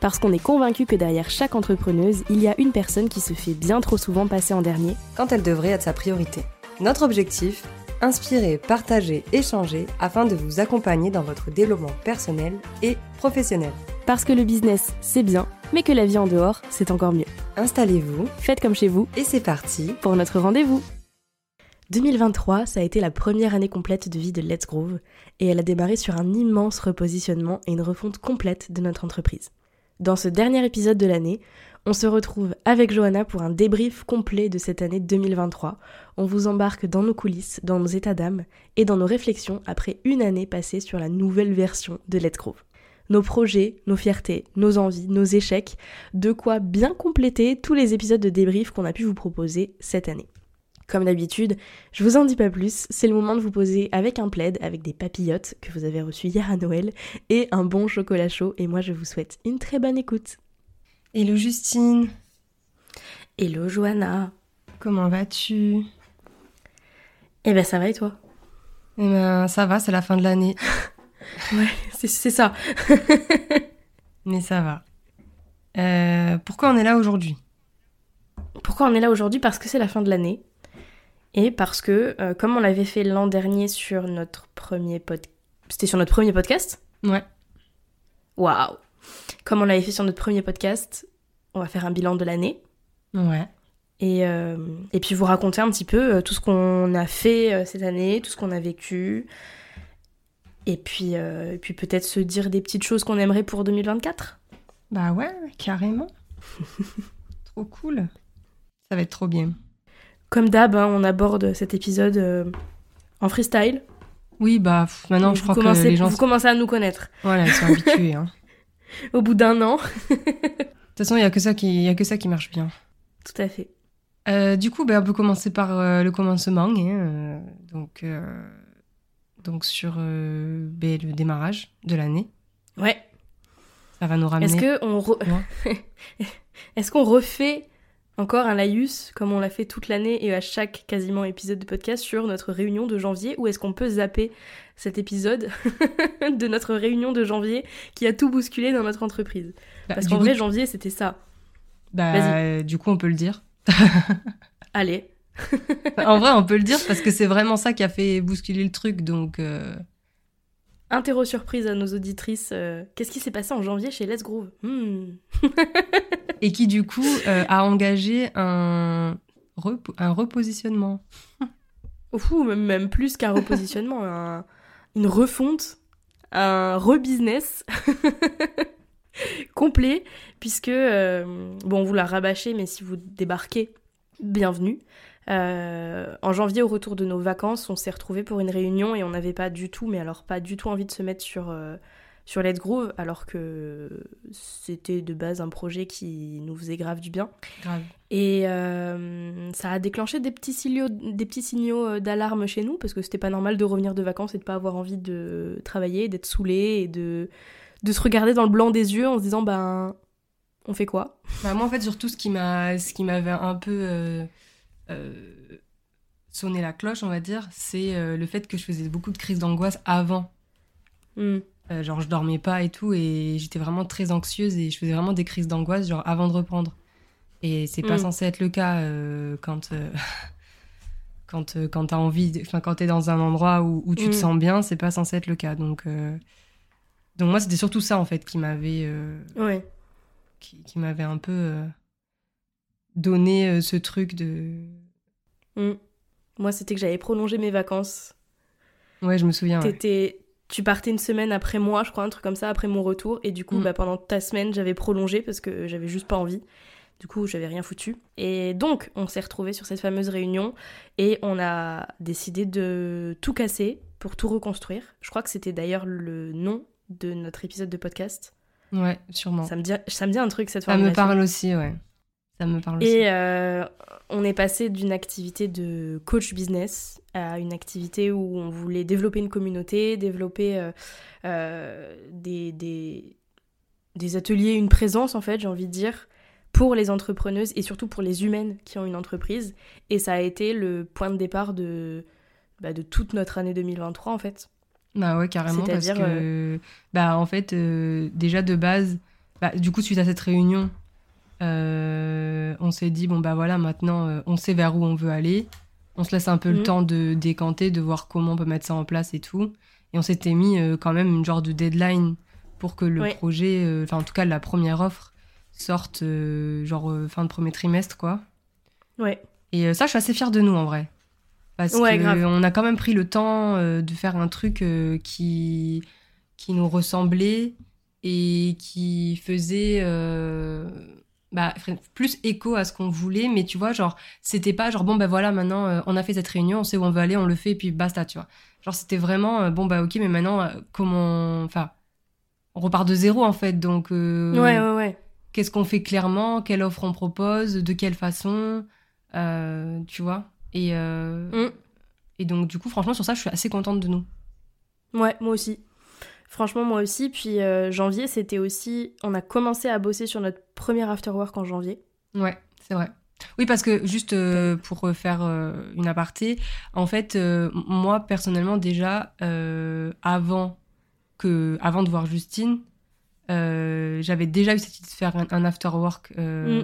Parce qu'on est convaincu que derrière chaque entrepreneuse, il y a une personne qui se fait bien trop souvent passer en dernier, quand elle devrait être sa priorité. Notre objectif Inspirer, partager, échanger afin de vous accompagner dans votre développement personnel et professionnel. parce que le business, c'est bien, mais que la vie en dehors, c'est encore mieux. Installez-vous Faites comme chez vous et c'est parti pour notre rendez-vous. 2023, ça a été la première année complète de vie de Let's Groove, et elle a démarré sur un immense repositionnement et une refonte complète de notre entreprise. Dans ce dernier épisode de l'année, on se retrouve avec Johanna pour un débrief complet de cette année 2023. On vous embarque dans nos coulisses, dans nos états d'âme et dans nos réflexions après une année passée sur la nouvelle version de Let's Groove. Nos projets, nos fiertés, nos envies, nos échecs, de quoi bien compléter tous les épisodes de débrief qu'on a pu vous proposer cette année. Comme d'habitude, je vous en dis pas plus, c'est le moment de vous poser avec un plaid, avec des papillotes que vous avez reçus hier à Noël, et un bon chocolat chaud, et moi je vous souhaite une très bonne écoute. Hello Justine, Hello Johanna. Comment vas-tu? Eh ben ça va et toi? Eh ben ça va, c'est la fin de l'année, Ouais, c'est c'est ça. mais ça va. Euh, pourquoi on est là aujourd'hui? Pourquoi on est là aujourd'hui? Parce que c'est la fin de l'année, et parce que, euh, comme on l'avait fait l'an dernier sur notre premier podcast... C'était sur notre premier podcast? Ouais. Waouh Comme on l'avait fait sur notre premier podcast, on va faire un bilan de l'année. Ouais. Et, euh, et puis vous raconter un petit peu euh, tout ce qu'on a fait cette année, tout ce qu'on a vécu. Et puis, euh, et puis peut-être se dire des petites choses qu'on aimerait pour 2024. Bah ouais, carrément. trop cool. Ça va être trop bien. Comme d'hab, hein, on aborde cet épisode euh, en freestyle. Oui, bah pff, maintenant Donc je crois que les gens... Vous commencez à nous connaître. Voilà, ils sont habitués. Hein. Au bout d'un an. De toute façon, il y a que ça qui, y a que ça qui marche bien. Tout à fait. Euh, du coup, ben, on peut commencer par euh, le commencement. hein, donc, donc sur ben, le démarrage de l'année. Ouais. Ça va nous ramener. Est-ce qu'on refait encore un laïus comme on l'a fait toute l'année et à chaque quasiment épisode de podcast sur notre réunion de janvier ou est-ce qu'on peut zapper cet épisode de notre réunion de janvier qui a tout bousculé dans notre entreprise? Bah, Parce qu'en vrai janvier c'était ça. bah, du coup, on peut le dire. Allez. en vrai, on peut le dire parce que c'est vraiment ça qui a fait bousculer le truc. Donc, euh, Interro surprise à nos auditrices. euh, Qu'est-ce qui s'est passé en janvier chez Let's Groove Hmm. et qui du coup euh, a engagé un, repo- un repositionnement. Ouh, même, même plus qu'un repositionnement, un- une refonte, un rebusiness complet, puisque, euh, bon, on vous l'a rabâché, mais si vous débarquez, bienvenue. Euh, en janvier, au retour de nos vacances, on s'est retrouvés pour une réunion et on n'avait pas du tout, mais alors pas du tout envie de se mettre sur, euh, sur Let's Groove, alors que c'était de base un projet qui nous faisait grave du bien. Grave. Et euh, ça a déclenché des petits signaux, des petits signaux d'alarme chez nous, parce que c'était pas normal de revenir de vacances et de pas avoir envie de travailler, d'être saoulé et de, de se regarder dans le blanc des yeux en se disant ben on fait quoi? Bah, moi, en fait, surtout, ce qui m'a, ce qui m'avait un peu euh, euh, sonné la cloche, on va dire, c'est euh, le fait que je faisais beaucoup de crises d'angoisse avant. Hmm. Genre, je dormais pas et tout, et j'étais vraiment très anxieuse et je faisais vraiment des crises d'angoisse, genre avant de reprendre. Et c'est pas Mm. censé être le cas quand. Quand, quand t'as envie, enfin quand t'es dans un endroit où, où tu te Mm. sens bien, c'est pas censé être le cas. Donc, donc moi c'était surtout ça en fait qui m'avait, Ouais. Qui, qui m'avait un peu euh, donné euh, ce truc de. Hmm. Moi, c'était que j'avais prolongé mes vacances. Ouais, je me souviens. ouais. T'étais- Tu partais une semaine après moi, je crois, un truc comme ça, après mon retour. Et du coup, Mm. bah, pendant ta semaine, j'avais prolongé parce que j'avais juste pas envie. Du coup, j'avais rien foutu. Et donc, on s'est retrouvés sur cette fameuse réunion et on a décidé de tout casser pour tout reconstruire. Je crois que c'était d'ailleurs le nom de notre épisode de podcast. Ouais, sûrement. Ça me dit, ça me dit un truc cette Ça me parle aussi, ouais. Ça me parle aussi. Et euh, on est passé d'une activité de coach business à une activité où on voulait développer une communauté, développer euh, euh, des, des, des ateliers, une présence en fait, j'ai envie de dire, pour les entrepreneuses et surtout pour les humaines qui ont une entreprise. Et ça a été le point de départ de, bah, de toute notre année 2023 en fait. Bah ouais, carrément, parce que, bah en fait, déjà de base, bah, du coup, suite à cette réunion, euh, on s'est dit, bon, bah voilà, maintenant, euh, on sait vers où on veut aller. On se laisse un peu le mhm. temps de décanter, de voir comment on peut mettre ça en place et tout. Et on s'était mis euh, quand même une genre de deadline pour que le projet, enfin, en tout cas, la première offre sorte, genre, fin de premier trimestre, quoi. Ouais. Et ça, je suis assez fière de nous, en vrai. Parce qu'on a quand même pris le temps de faire un truc qui, qui nous ressemblait et qui faisait bah, plus écho à ce qu'on voulait, mais tu vois, genre, c'était pas genre, bon, bah voilà, maintenant, euh, on a fait cette réunion, on sait où on veut aller, on le fait, et puis basta, tu vois. Genre, c'était vraiment, euh, bon, bah ok, mais maintenant, euh, comment. Enfin, on repart de zéro, en fait, donc. ouais, ouais, ouais. Qu'est-ce qu'on fait clairement? Quelle offre on propose? De quelle façon? Tu vois? Et, mm. et donc, du coup, franchement, sur ça, je suis assez contente de nous. Ouais, moi aussi. Franchement, moi aussi. Puis euh, janvier, c'était aussi. On a commencé à bosser sur notre premier afterwork en janvier. Ouais, c'est vrai. Oui, parce que juste euh, pour faire euh, une aparté, en fait, moi personnellement déjà, avant que, avant de voir Justine, j'avais déjà eu cette idée de faire un, afterwork mm.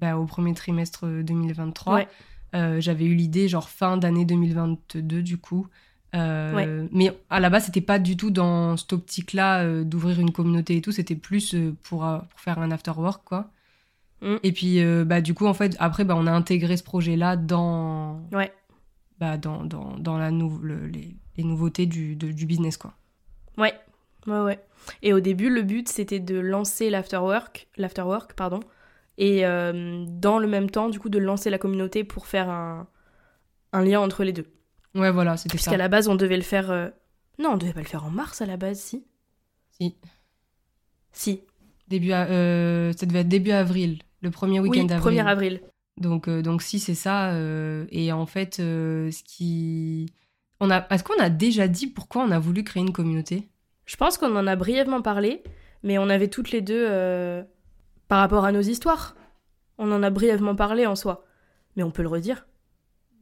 bah, au premier trimestre 2023. J'avais eu l'idée genre fin d'année 2022 du coup. Euh, mais à la base, c'était pas du tout dans cette optique-là euh, d'ouvrir une communauté et tout. C'était plus euh, pour, pour, faire un after work, quoi. Mm. Et puis, bah, du coup, en fait, après, bah, on a intégré ce projet-là dans, ouais. bah, dans, dans, dans la les, les, nouveautés du, du business, quoi. Ouais, ouais, ouais. Et au début, le but, c'était de lancer l'afterwork, l'afterwork, pardon, et dans le même temps, du coup, de lancer la communauté pour faire un, un lien entre les deux. Ouais, voilà, c'était ça. Puisqu'à la base, on devait le faire. Euh, non, on devait pas le faire en mars à la base, si. Si. Si. Début euh, ça devait être début avril, le premier week-end oui, d'avril. 1er avril. Donc, euh, donc si, c'est ça. et en fait, ce qui. On a... Est-ce qu'on a déjà dit pourquoi on a voulu créer une communauté? Je pense qu'on en a brièvement parlé, mais on avait toutes les deux. Par rapport à nos histoires. On en a brièvement parlé en soi. Mais on peut le redire.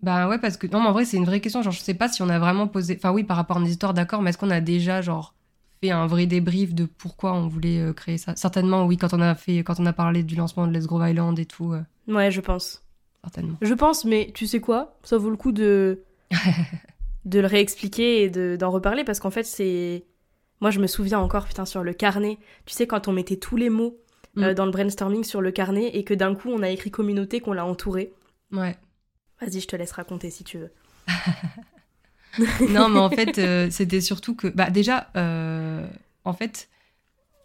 Bah ouais, parce que non, mais en vrai, c'est une vraie question. Genre, je sais pas si on a vraiment posé. Enfin, oui, par rapport à nos histoires, d'accord, mais est-ce qu'on a déjà, genre, fait un vrai débrief de pourquoi on voulait euh, créer ça? Certainement, oui, quand on a fait, quand on a parlé du lancement de Let's Grow Island et tout. Euh. Ouais, je pense. Certainement. Je pense, mais tu sais quoi? Ça vaut le coup de. de le réexpliquer et d'en reparler parce qu'en fait, c'est. Moi, je me souviens encore, putain, sur le carnet. Tu sais, quand on mettait tous les mots euh, mm. dans le brainstorming sur le carnet et que d'un coup, on a écrit communauté, qu'on l'a entouré. Ouais. Vas-y, je te laisse raconter si tu veux. non, mais en fait, euh, c'était surtout que, bah, déjà, euh, en fait,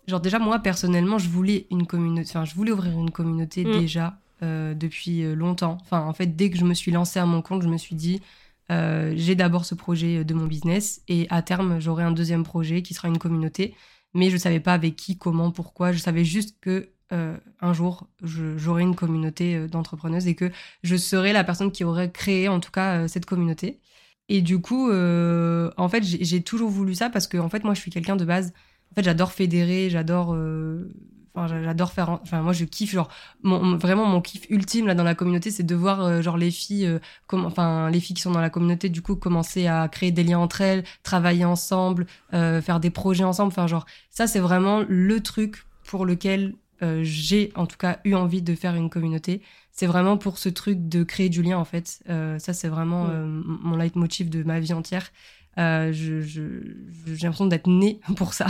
genre déjà moi personnellement, je voulais une communauté, enfin, je voulais ouvrir une communauté mm. déjà euh, depuis longtemps. Enfin, en fait, dès que je me suis lancée à mon compte, je me suis dit, j'ai d'abord ce projet de mon business et à terme, j'aurai un deuxième projet qui sera une communauté. Mais je savais pas avec qui, comment, pourquoi. Je savais juste que euh, un jour, j'aurai une communauté euh, d'entrepreneuses et que je serai la personne qui aurait créé, en tout cas, euh, cette communauté. Et du coup, en fait, j'ai toujours voulu ça parce que, en fait, moi, je suis quelqu'un de base. En fait, j'adore fédérer, j'adore. Enfin, j'adore faire. Enfin, moi, je kiffe. Genre, vraiment, mon kiff ultime là dans la communauté, c'est de voir genre les filles, comme, enfin, les filles qui sont dans la communauté, du coup, commencer à créer des liens entre elles, travailler ensemble, faire des projets ensemble. Enfin, genre, ça, c'est vraiment le truc pour lequel euh, j'ai en tout cas eu envie de faire une communauté. C'est vraiment pour ce truc de créer du lien en fait. Euh, ça c'est vraiment mm. euh, mon leitmotiv de ma vie entière. J'ai l'impression d'être née pour ça,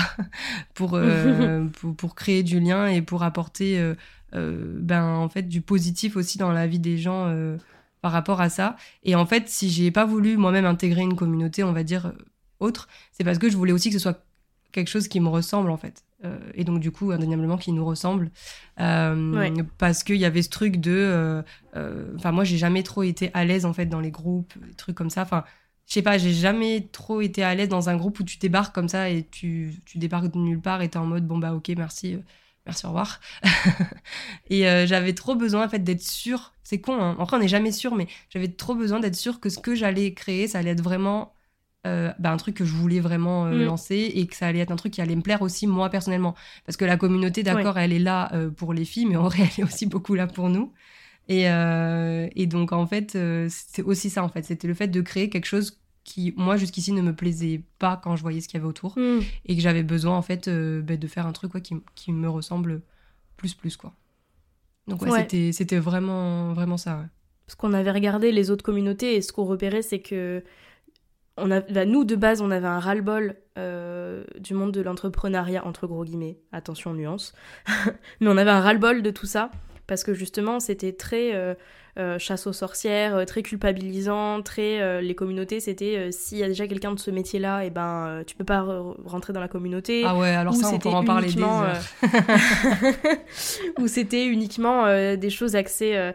pour, pour, pour, créer du lien et pour apporter ben, en fait, du positif aussi dans la vie des gens par rapport à ça. Et en fait, si j'ai pas voulu moi-même intégrer une communauté, on va dire, autre, c'est parce que je voulais aussi que ce soit quelque chose qui me ressemble en fait. Euh, et donc du coup indéniablement qui nous ressemble euh, parce qu'il y avait ce truc de euh, enfin moi j'ai jamais trop été à l'aise en fait dans les groupes des trucs comme ça enfin je sais pas j'ai jamais trop été à l'aise dans un groupe où tu débarques comme ça et tu, tu débarques de nulle part et t'es en mode bon bah ok merci merci, au revoir. et j'avais trop besoin en fait d'être sûre. C'est con, hein. après on n'est jamais sûr, mais j'avais trop besoin d'être sûre que ce que j'allais créer, ça allait être vraiment bah, un truc que je voulais vraiment mm. lancer et que ça allait être un truc qui allait me plaire aussi moi personnellement. Parce que la communauté, d'accord, elle est là pour les filles, mais en vrai, elle est aussi beaucoup là pour nous. Et, et donc en fait, c'est aussi ça en fait, c'était le fait de créer quelque chose qui, moi, jusqu'ici, ne me plaisait pas quand je voyais ce qu'il y avait autour. Hmm. Et que j'avais besoin, en fait, euh, bah, de faire un truc quoi, qui, qui, me ressemble plus, plus, quoi. Donc, ouais, C'était, c'était vraiment, vraiment ça, ouais. Parce qu'on avait regardé les autres communautés et ce qu'on repérait, c'est que on a, bah, nous, de base, on avait un ras-le-bol euh, du monde de l'entrepreneuriat, entre gros guillemets, attention nuance, mais on avait un ras-le-bol de tout ça, parce que justement, c'était très... Euh, euh, chasse aux sorcières, euh, très culpabilisant, très euh, les communautés c'était s'il y a déjà quelqu'un de ce métier-là, et eh ben tu peux pas rentrer dans la communauté. Ah ouais, alors ça on pourra en parler des Où c'était uniquement des choses axées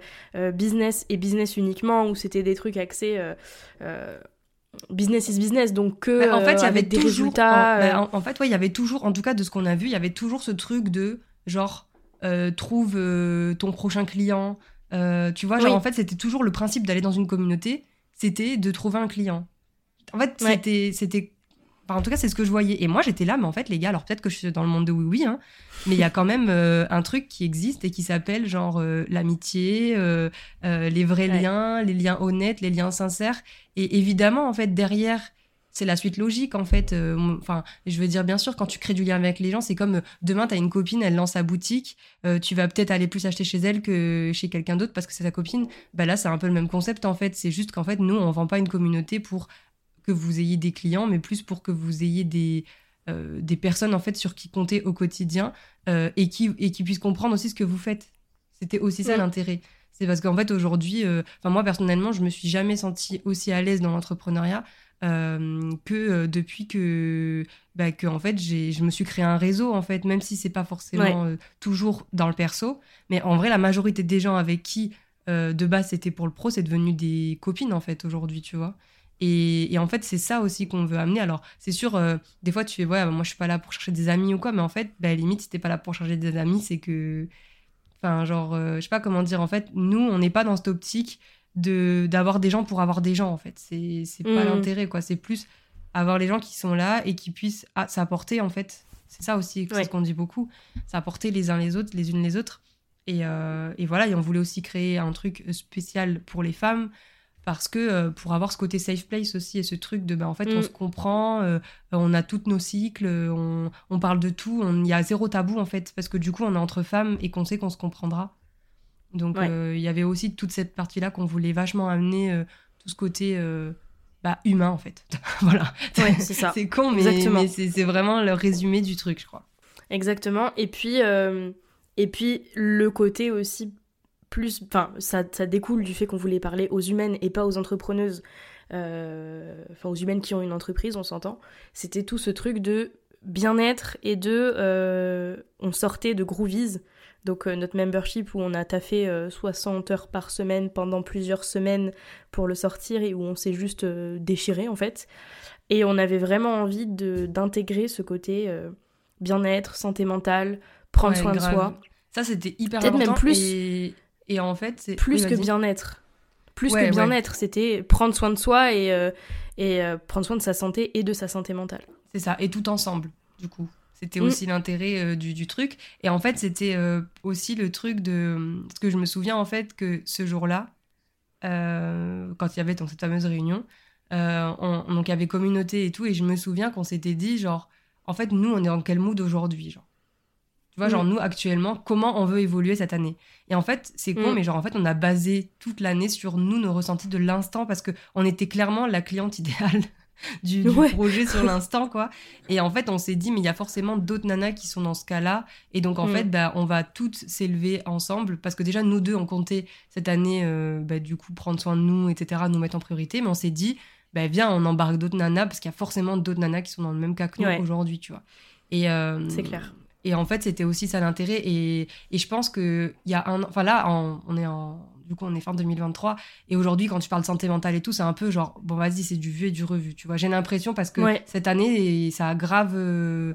business et business uniquement, où c'était des trucs axés business is business donc que en fait il y avait des résultats en, fait ouais il y avait toujours en tout cas de ce qu'on a vu il y avait toujours ce truc de genre trouve ton prochain client euh, tu vois, genre, en fait, c'était toujours le principe d'aller dans une communauté, c'était de trouver un client. En fait, c'était, c'était, en tout cas, c'est ce que je voyais. Et moi, j'étais là, mais en fait, les gars, alors peut-être que je suis dans le monde de oui, oui, hein, mais il y a quand même euh, un truc qui existe et qui s'appelle genre euh, l'amitié, les vrais liens, les liens honnêtes, les liens sincères. Et évidemment, en fait, derrière c'est la suite logique en fait. Euh, enfin, je veux dire, bien sûr, quand tu crées du lien avec les gens, c'est comme euh, demain, tu as une copine, elle lance sa boutique, euh, tu vas peut-être aller plus acheter chez elle que chez quelqu'un d'autre parce que c'est ta copine. Bah là, c'est un peu le même concept en fait. C'est juste qu'en fait, nous, on vend pas une communauté pour que vous ayez des clients, mais plus pour que vous ayez des, des personnes en fait sur qui compter au quotidien et, qui, et qui puissent comprendre aussi ce que vous faites. C'était aussi ça l'intérêt. C'est parce qu'en fait aujourd'hui, enfin moi personnellement, je me suis jamais sentie aussi à l'aise dans l'entrepreneuriat euh, que euh, depuis que, bah, que en fait, je me suis créé un réseau, en fait, même si c'est pas forcément euh, toujours dans le perso. Mais en vrai, la majorité des gens avec qui, de base, c'était pour le pro, c'est devenu des copines, en fait, aujourd'hui, tu vois. Et, et, en fait, c'est ça aussi qu'on veut amener. Alors, c'est sûr, des fois, tu fais, ouais, moi, je suis pas là pour chercher des amis ou quoi, mais en fait, bah, limite, si t'es pas là pour chercher des amis, c'est que. Enfin, genre, je sais pas comment dire, en fait, nous, on n'est pas dans cette optique de d'avoir des gens pour avoir des gens en fait. C'est c'est pas mm. l'intérêt quoi. C'est plus avoir les gens qui sont là et qui puissent ah, s'apporter en fait. C'est ça aussi c'est ce qu'on dit beaucoup. S'apporter les uns les autres les unes les autres. Et, euh, et, voilà et on voulait aussi créer un truc spécial pour les femmes parce que euh, pour avoir ce côté safe place aussi et ce truc de ben en fait on mm. se comprend euh, on a tous nos cycles on, on parle de tout il y a zéro tabou en fait. Parce que du coup on est entre femmes et qu'on sait qu'on se comprendra donc euh, il y avait aussi toute cette partie-là qu'on voulait vachement amener, euh, tout ce côté euh, bah, humain en fait. voilà. c'est ça. c'est con, mais, mais c'est vraiment le résumé du truc, je crois. Exactement. Et puis, et puis le côté aussi plus. Enfin, ça, ça découle du fait qu'on voulait parler aux humaines et pas aux entrepreneuses. Enfin, aux humaines qui ont une entreprise, on s'entend. C'était tout ce truc de bien-être et de. on sortait de Groovies donc euh, notre membership où on a taffé 60 euh, heures par semaine pendant plusieurs semaines pour le sortir et où on s'est juste euh, déchiré en fait. Et on avait vraiment envie d'intégrer ce côté bien-être, santé mentale, prendre soin de soi. Ça c'était hyper important. Même plus, et, en fait c'est plus que bien-être. Plus que bien-être, c'était prendre soin de soi et, et prendre soin de sa santé et de sa santé mentale. C'est ça, et tout ensemble du coup. C'était mm. aussi l'intérêt euh, du, truc. Et en fait, c'était euh, aussi le truc de... Parce que je me souviens en fait que ce jour-là, euh, quand il y avait donc, cette fameuse réunion, donc il y avait communauté et tout, et je me souviens qu'on s'était dit, genre, en fait, nous, on est dans quel mood aujourd'hui genre? Tu vois, genre, mm. nous, actuellement, comment on veut évoluer cette année? Et en fait, c'est con, mm. mais genre, en fait, on a basé toute l'année sur nous, nos ressentis de l'instant, parce qu'on était clairement la cliente idéale du, projet sur l'instant, quoi. Et en fait, on s'est dit, mais il y a forcément d'autres nanas qui sont dans ce cas-là. Et donc, en mm. fait, bah, on va toutes s'élever ensemble. Parce que déjà, nous deux, on comptait cette année, euh, bah, du coup, prendre soin de nous, etc., nous mettre en priorité. Mais on s'est dit, bah, viens, on embarque d'autres nanas, parce qu'il y a forcément d'autres nanas qui sont dans le même cas que nous aujourd'hui, tu vois. Et, euh, C'est clair. Et en fait, c'était aussi ça l'intérêt. Et, et, je pense qu'il y a un Enfin, là, on est en du coup on est fin 2023 et aujourd'hui quand tu parles de santé mentale et tout c'est un peu genre bon vas-y c'est du vu et du revu tu vois j'ai l'impression parce que cette année ça a grave euh,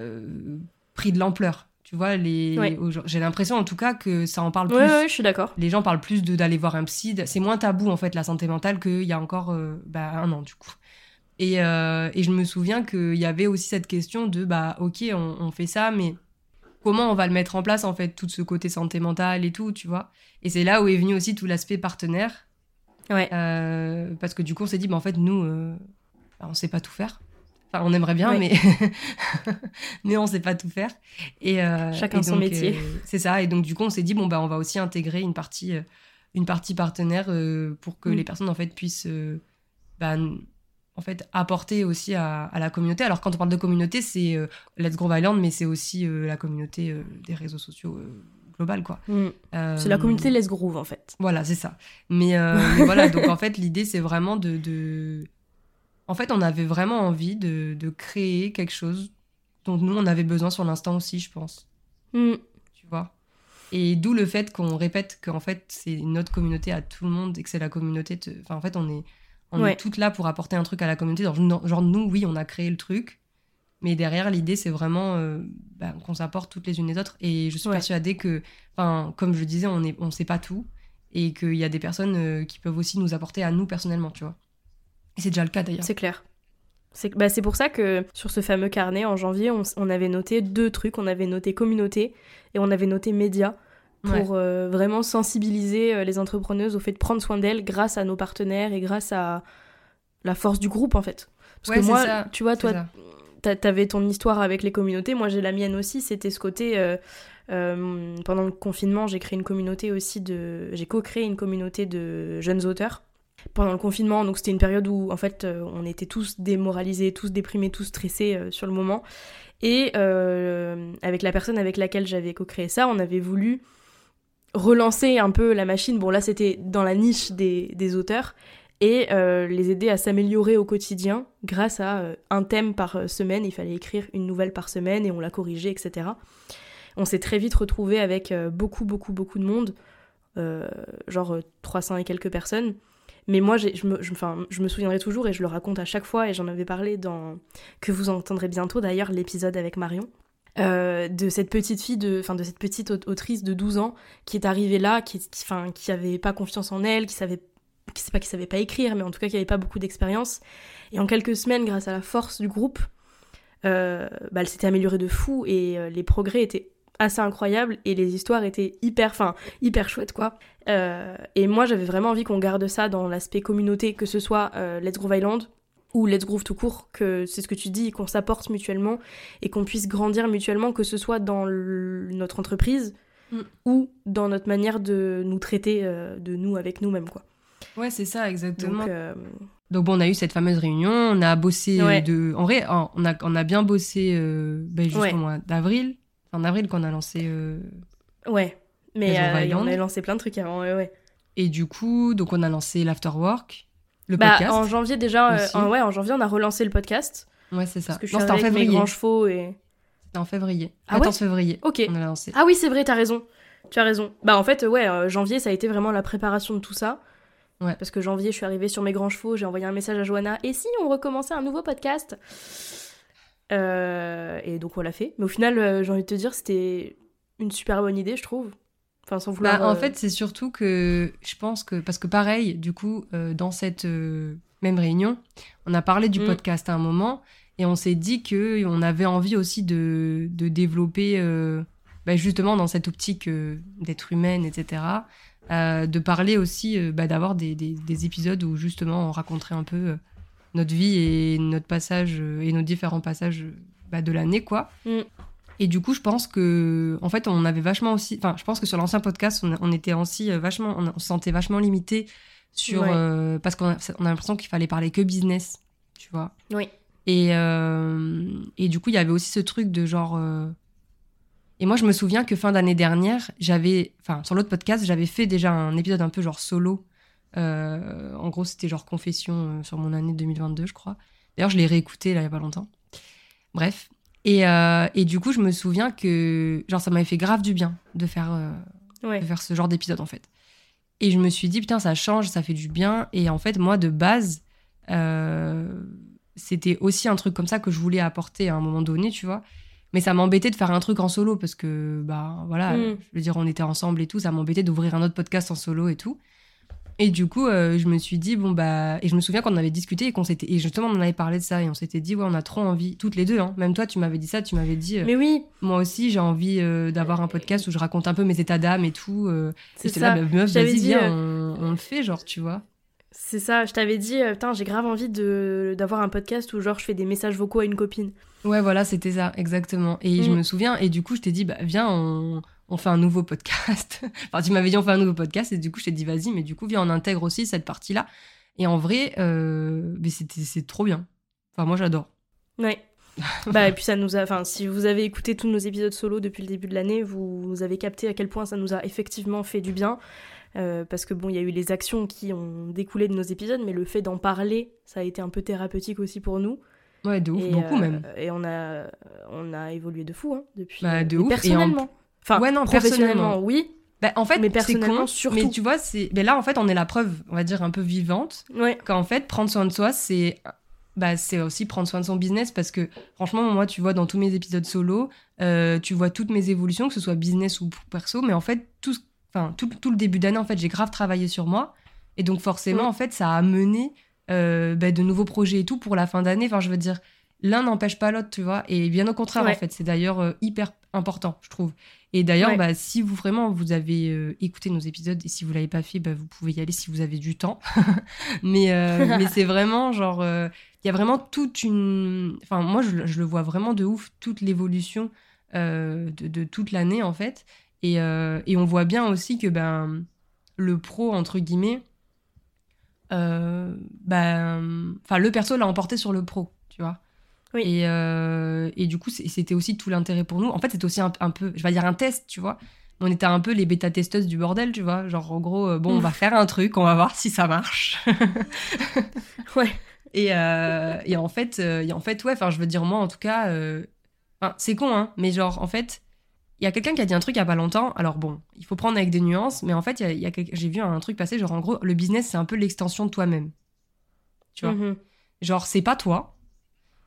euh, pris de l'ampleur Tu vois, les... Ouais. j'ai l'impression en tout cas que ça en parle plus. Ouais, je suis d'accord. Les gens parlent plus de d'aller voir un psy. C'est moins tabou en fait la santé mentale qu'il y a encore euh, bah, un an du coup. Et, et je me souviens qu'il y avait aussi cette question de bah ok on, on fait ça mais comment on va le mettre en place en fait tout ce côté santé mentale et tout tu vois. Et c'est là où est venu aussi tout l'aspect partenaire Ouais. euh, parce que du coup on s'est dit bah en fait nous euh, bah, on sait pas tout faire. Enfin on aimerait bien Ouais. mais mais on sait pas tout faire. Et euh, Chacun et son métier. euh, c'est ça. Et donc, du coup, on s'est dit, bon, bah, on va aussi intégrer une partie, une partie partenaire pour que Mm. les personnes, en fait, puissent, bah, en fait, apporter aussi à, à la communauté. Alors, quand on parle de communauté, c'est euh, Let's Grow Island, mais c'est aussi euh, la communauté euh, des réseaux sociaux globale, quoi. Mm. C'est la communauté Let's Groove en fait. voilà, c'est ça. Mais, mais voilà, donc en fait, l'idée, c'est vraiment de, de- En fait, on avait vraiment envie de, de créer quelque chose dont nous, on avait besoin sur l'instant aussi, je pense Mm. tu vois? Et d'où le fait qu'on répète qu'en fait, c'est notre communauté à tout le monde et que c'est la communauté. Enfin, en fait, on est, on Ouais. est toutes là pour apporter un truc à la communauté. Genre, nous, oui, on a créé le truc. Mais derrière, l'idée, c'est vraiment euh, bah, qu'on s'apporte toutes les unes les autres. Et je suis Ouais. persuadée que, comme je disais, on ne on sait pas tout. Et qu'il y a des personnes euh, qui peuvent aussi nous apporter à nous personnellement, tu vois. Et c'est déjà le cas d'ailleurs. C'est clair. C'est bah, pour ça que sur ce fameux carnet, en janvier, on, on avait noté deux trucs. On avait noté communauté et on avait noté média pour Ouais. euh, vraiment sensibiliser euh, les entrepreneuses au fait de prendre soin d'elles grâce à nos partenaires et grâce à la force du groupe en fait. Parce Ouais, que moi, ça, tu vois, toi, t'avais ton histoire avec les communautés, moi j'ai la mienne aussi, c'était ce côté... euh, euh, pendant le confinement, j'ai créé une communauté aussi de... J'ai co-créé une communauté de jeunes auteurs. Pendant le confinement, donc c'était une période où en fait on était tous démoralisés, tous déprimés, tous stressés euh, sur le moment. Et euh, avec la personne avec laquelle j'avais co-créé ça, on avait voulu relancer un peu la machine. Bon là c'était dans la niche des, des auteurs et euh, les aider à s'améliorer au quotidien grâce à euh, un thème par euh, semaine. Il fallait écrire une nouvelle par semaine et on l'a corrigé, etc. On s'est très vite retrouvé avec beaucoup, beaucoup, beaucoup de monde, genre euh, 300 et quelques personnes. Mais moi, je me, je me souviendrai toujours et je le raconte à chaque fois et j'en avais parlé dans que vous entendrez bientôt d'ailleurs l'épisode avec Marion. Euh, de cette petite fille, de, enfin, de cette petite au- autrice de 12 ans qui est arrivée là, qui, qui, qui avait pas confiance en elle, qui savait qui c'est pas qui savait pas écrire, mais en tout cas qui avait pas beaucoup d'expérience. Et en quelques semaines, grâce à la force du groupe, euh, bah, elle s'était améliorée de fou et euh, les progrès étaient assez incroyables et les histoires étaient hyper, enfin, hyper chouettes quoi. Euh, et moi, j'avais vraiment envie qu'on garde ça dans l'aspect communauté, que ce soit euh, Let's Groove Island ou Let's Groove tout court, que c'est ce que tu dis, qu'on s'apporte mutuellement et qu'on puisse grandir mutuellement, que ce soit dans le- notre entreprise Mm. ou dans notre manière de nous traiter, euh, de nous avec nous-mêmes quoi. Ouais, c'est ça, exactement. Donc, euh, Donc bon, on a eu cette fameuse réunion, on a bossé euh, Ouais. de... En vrai, on a, on a bien bossé euh, ben, jusqu'au Ouais. mois d'avril. En avril qu'on a lancé... Ouais, mais on a lancé plein de trucs avant, ouais. Et du coup, donc on a lancé l'Afterwork, le Bah, podcast. en janvier déjà, euh, en, ouais, en janvier on a relancé le podcast Ouais, c'est ça. parce que je suis Non, c'était en avec mes février. grands chevaux et. C'était en février. Ah 14 février, Ok. on a lancé. Ah oui, c'est vrai, t'as raison. Tu as raison. Bah en fait, ouais, euh, janvier ça a été vraiment la préparation de tout ça. Ouais. Parce que janvier, je suis arrivée sur mes grands chevaux, j'ai envoyé un message à Johanna. Et si on recommençait un nouveau podcast? Euh, Et donc on l'a fait. Mais au final, euh, j'ai envie de te dire, c'était une super bonne idée, je trouve. Enfin, sans vouloir. Bah, en euh, fait, c'est surtout que je pense que... Parce que pareil, du coup, euh, dans cette euh, même réunion, on a parlé du Mm. podcast à un moment et on s'est dit que on avait envie aussi de, de développer, euh, bah, justement dans cette optique euh, d'être humaine, etc., euh, de parler aussi, bah, d'avoir des, des- des épisodes où justement on raconterait un peu notre vie et notre passage et nos différents passages bah, de l'année, quoi. Mm. Et du coup, je pense que, en fait, on avait vachement aussi, enfin, je pense que sur l'ancien podcast, on, on était aussi euh, vachement, on, on se sentait vachement limité sur, Ouais. euh, parce qu'on a, on a l'impression qu'il fallait parler que business, tu vois. Oui. Et, euh, et du coup, il y avait aussi ce truc de genre. euh, Et moi, je me souviens que fin d'année dernière, j'avais. Enfin, sur l'autre podcast, j'avais fait déjà un épisode un peu genre solo. En gros, c'était genre confession sur mon année 2022, je crois. D'ailleurs, je l'ai réécouté là, il y a pas longtemps. Bref. Et, euh, et du coup, je me souviens que genre ça m'avait fait grave du bien de faire, euh, Ouais. de faire ce genre d'épisode en fait. Et je me suis dit, putain, ça change, ça fait du bien. Et en fait, moi, de base, euh, c'était aussi un truc comme ça que je voulais apporter à un moment donné, tu vois. Mais ça m'embêtait de faire un truc en solo parce que, bah voilà, Mm. je veux dire, on était ensemble et tout. Ça m'embêtait d'ouvrir un autre podcast en solo et tout. Et du coup, euh, je me suis dit, bon, bah. Et je me souviens qu'on avait discuté et qu'on s'était. Et justement, on en avait parlé de ça et on s'était dit, ouais, on a trop envie, toutes les deux, hein. Même toi, tu m'avais dit ça, tu m'avais dit, euh, Mais oui, moi aussi, j'ai envie euh, d'avoir un podcast où je raconte un peu mes états d'âme et tout. c'est ça. là, bah, meuf, vas-y, dit, viens, on, on le fait, genre, tu vois. C'est ça, je t'avais dit, putain, j'ai grave envie de d'avoir un podcast où genre je fais des messages vocaux à une copine. Ouais, voilà, c'était ça, exactement. Et je Mm. me souviens, et du coup, je t'ai dit, bah, viens, on, on fait un nouveau podcast. enfin, tu m'avais dit, on fait un nouveau podcast, et du coup, je t'ai dit, vas-y, mais du coup, viens, on intègre aussi cette partie-là. Et en vrai, euh, c'est trop bien. Enfin, moi, j'adore. Ouais. bah et puis ça nous a, enfin si vous avez écouté tous nos épisodes solo depuis le début de l'année, vous, vous avez capté à quel point ça nous a effectivement fait du bien. Euh, parce que bon, il y a eu les actions qui ont découlé de nos épisodes, mais le fait d'en parler, ça a été un peu thérapeutique aussi pour nous. Ouais, de ouf, et, beaucoup euh, même. Et on a, on a évolué de fou hein, depuis. Bah, de ouf, et en- Personnellement. Enfin, Ouais, non, professionnellement, personnellement. oui. Bah, en fait, mais personnellement, con, surtout. Mais tu vois, c'est, ben là, en fait, on est la preuve, on va dire, un peu vivante Ouais. qu'en fait, prendre soin de soi, c'est bah, c'est aussi prendre soin de son business parce que franchement, moi, tu vois, dans tous mes épisodes solo, euh, tu vois toutes mes évolutions, que ce soit business ou perso, mais en fait, tout, enfin, tout, tout le début d'année, en fait, j'ai grave travaillé sur moi. Et donc, forcément, en fait, ça a amené euh, bah, de nouveaux projets et tout pour la fin d'année. Enfin, je veux dire, l'un n'empêche pas l'autre, tu vois. Et bien au contraire, Ouais. en fait, c'est d'ailleurs euh, hyper important, je trouve. Et d'ailleurs, Ouais. bah, si vous vraiment vous avez euh, écouté nos épisodes et si vous l'avez pas fait, bah, vous pouvez y aller si vous avez du temps. mais euh, mais c'est vraiment genre, euh, il y a vraiment toute une, enfin moi je, le- je le vois vraiment de ouf toute l'évolution de, de toute l'année en fait. Et, et on voit bien aussi que ben le pro entre guillemets, ben, enfin le perso l'a emporté sur le pro, tu vois. Oui. Et, euh, et du coup, c'était aussi tout l'intérêt pour nous. En fait, c'était aussi un, un peu, je vais dire un test, tu vois. On était un peu les bêta-testeuses du bordel, tu vois. Genre, en gros, euh, bon, on va faire un truc, on va voir si ça marche. Ouais. Et, euh, et en fait, et en fait, ouais, enfin, je veux dire, moi, en tout cas, euh, c'est con, hein, mais genre, en fait, il y a quelqu'un qui a dit un truc il y a pas longtemps. Alors bon, il faut prendre avec des nuances, mais en fait, il y a, y a j'ai vu un truc passer, genre, en gros, le business, c'est un peu l'extension de toi-même. Tu vois? Mhm. Genre, c'est pas toi,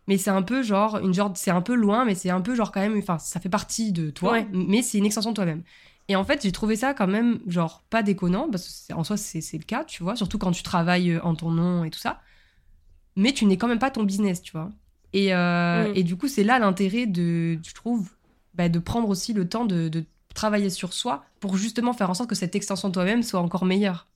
mais c'est un peu genre, une genre, c'est un peu loin, mais c'est un peu genre quand même, enfin, ça fait partie de toi, Ouais. mais c'est une extension de toi-même. Et en fait, j'ai trouvé ça quand même, genre, pas déconnant, parce que en soi, c'est c'est le cas, tu vois, surtout quand tu travailles euh, en ton nom et tout ça. Mais tu n'es quand même pas ton business, tu vois. Et, euh, Mm. et du coup, c'est là l'intérêt de, je trouve, bah, de prendre aussi le temps de, de travailler sur soi pour justement faire en sorte que cette extension de toi-même soit encore meilleure.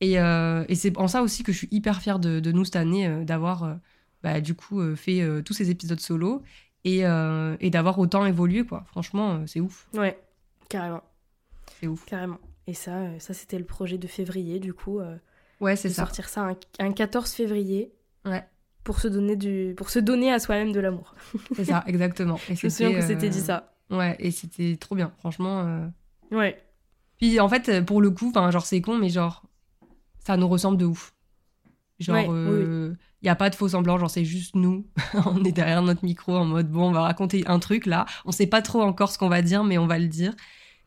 Et, euh, et c'est en ça aussi que je suis hyper fière de, de nous cette année, euh, d'avoir bah, du coup euh, fait euh, tous ces épisodes solo et, euh, et d'avoir autant évolué, quoi. Franchement, euh, c'est ouf. Ouais, carrément, C'est ouf. carrément. Et ça, euh, ça c'était le projet de février, du coup, euh, Ouais, c'est ça. sortir ça un, un 14 février. Ouais. Pour se donner du, pour se donner à soi-même de l'amour. C'est ça, exactement. Et Je me souviens que c'était euh, dit ça. Ouais, et c'était trop bien, franchement. euh. Ouais. Puis en fait, pour le coup, enfin, genre c'est con, mais genre ça nous ressemble de ouf. Genre, Ouais, oui, euh, y a pas de faux semblants, genre c'est juste nous. on est derrière notre micro en mode bon, on va raconter un truc là. On sait pas trop encore ce qu'on va dire, mais on va le dire.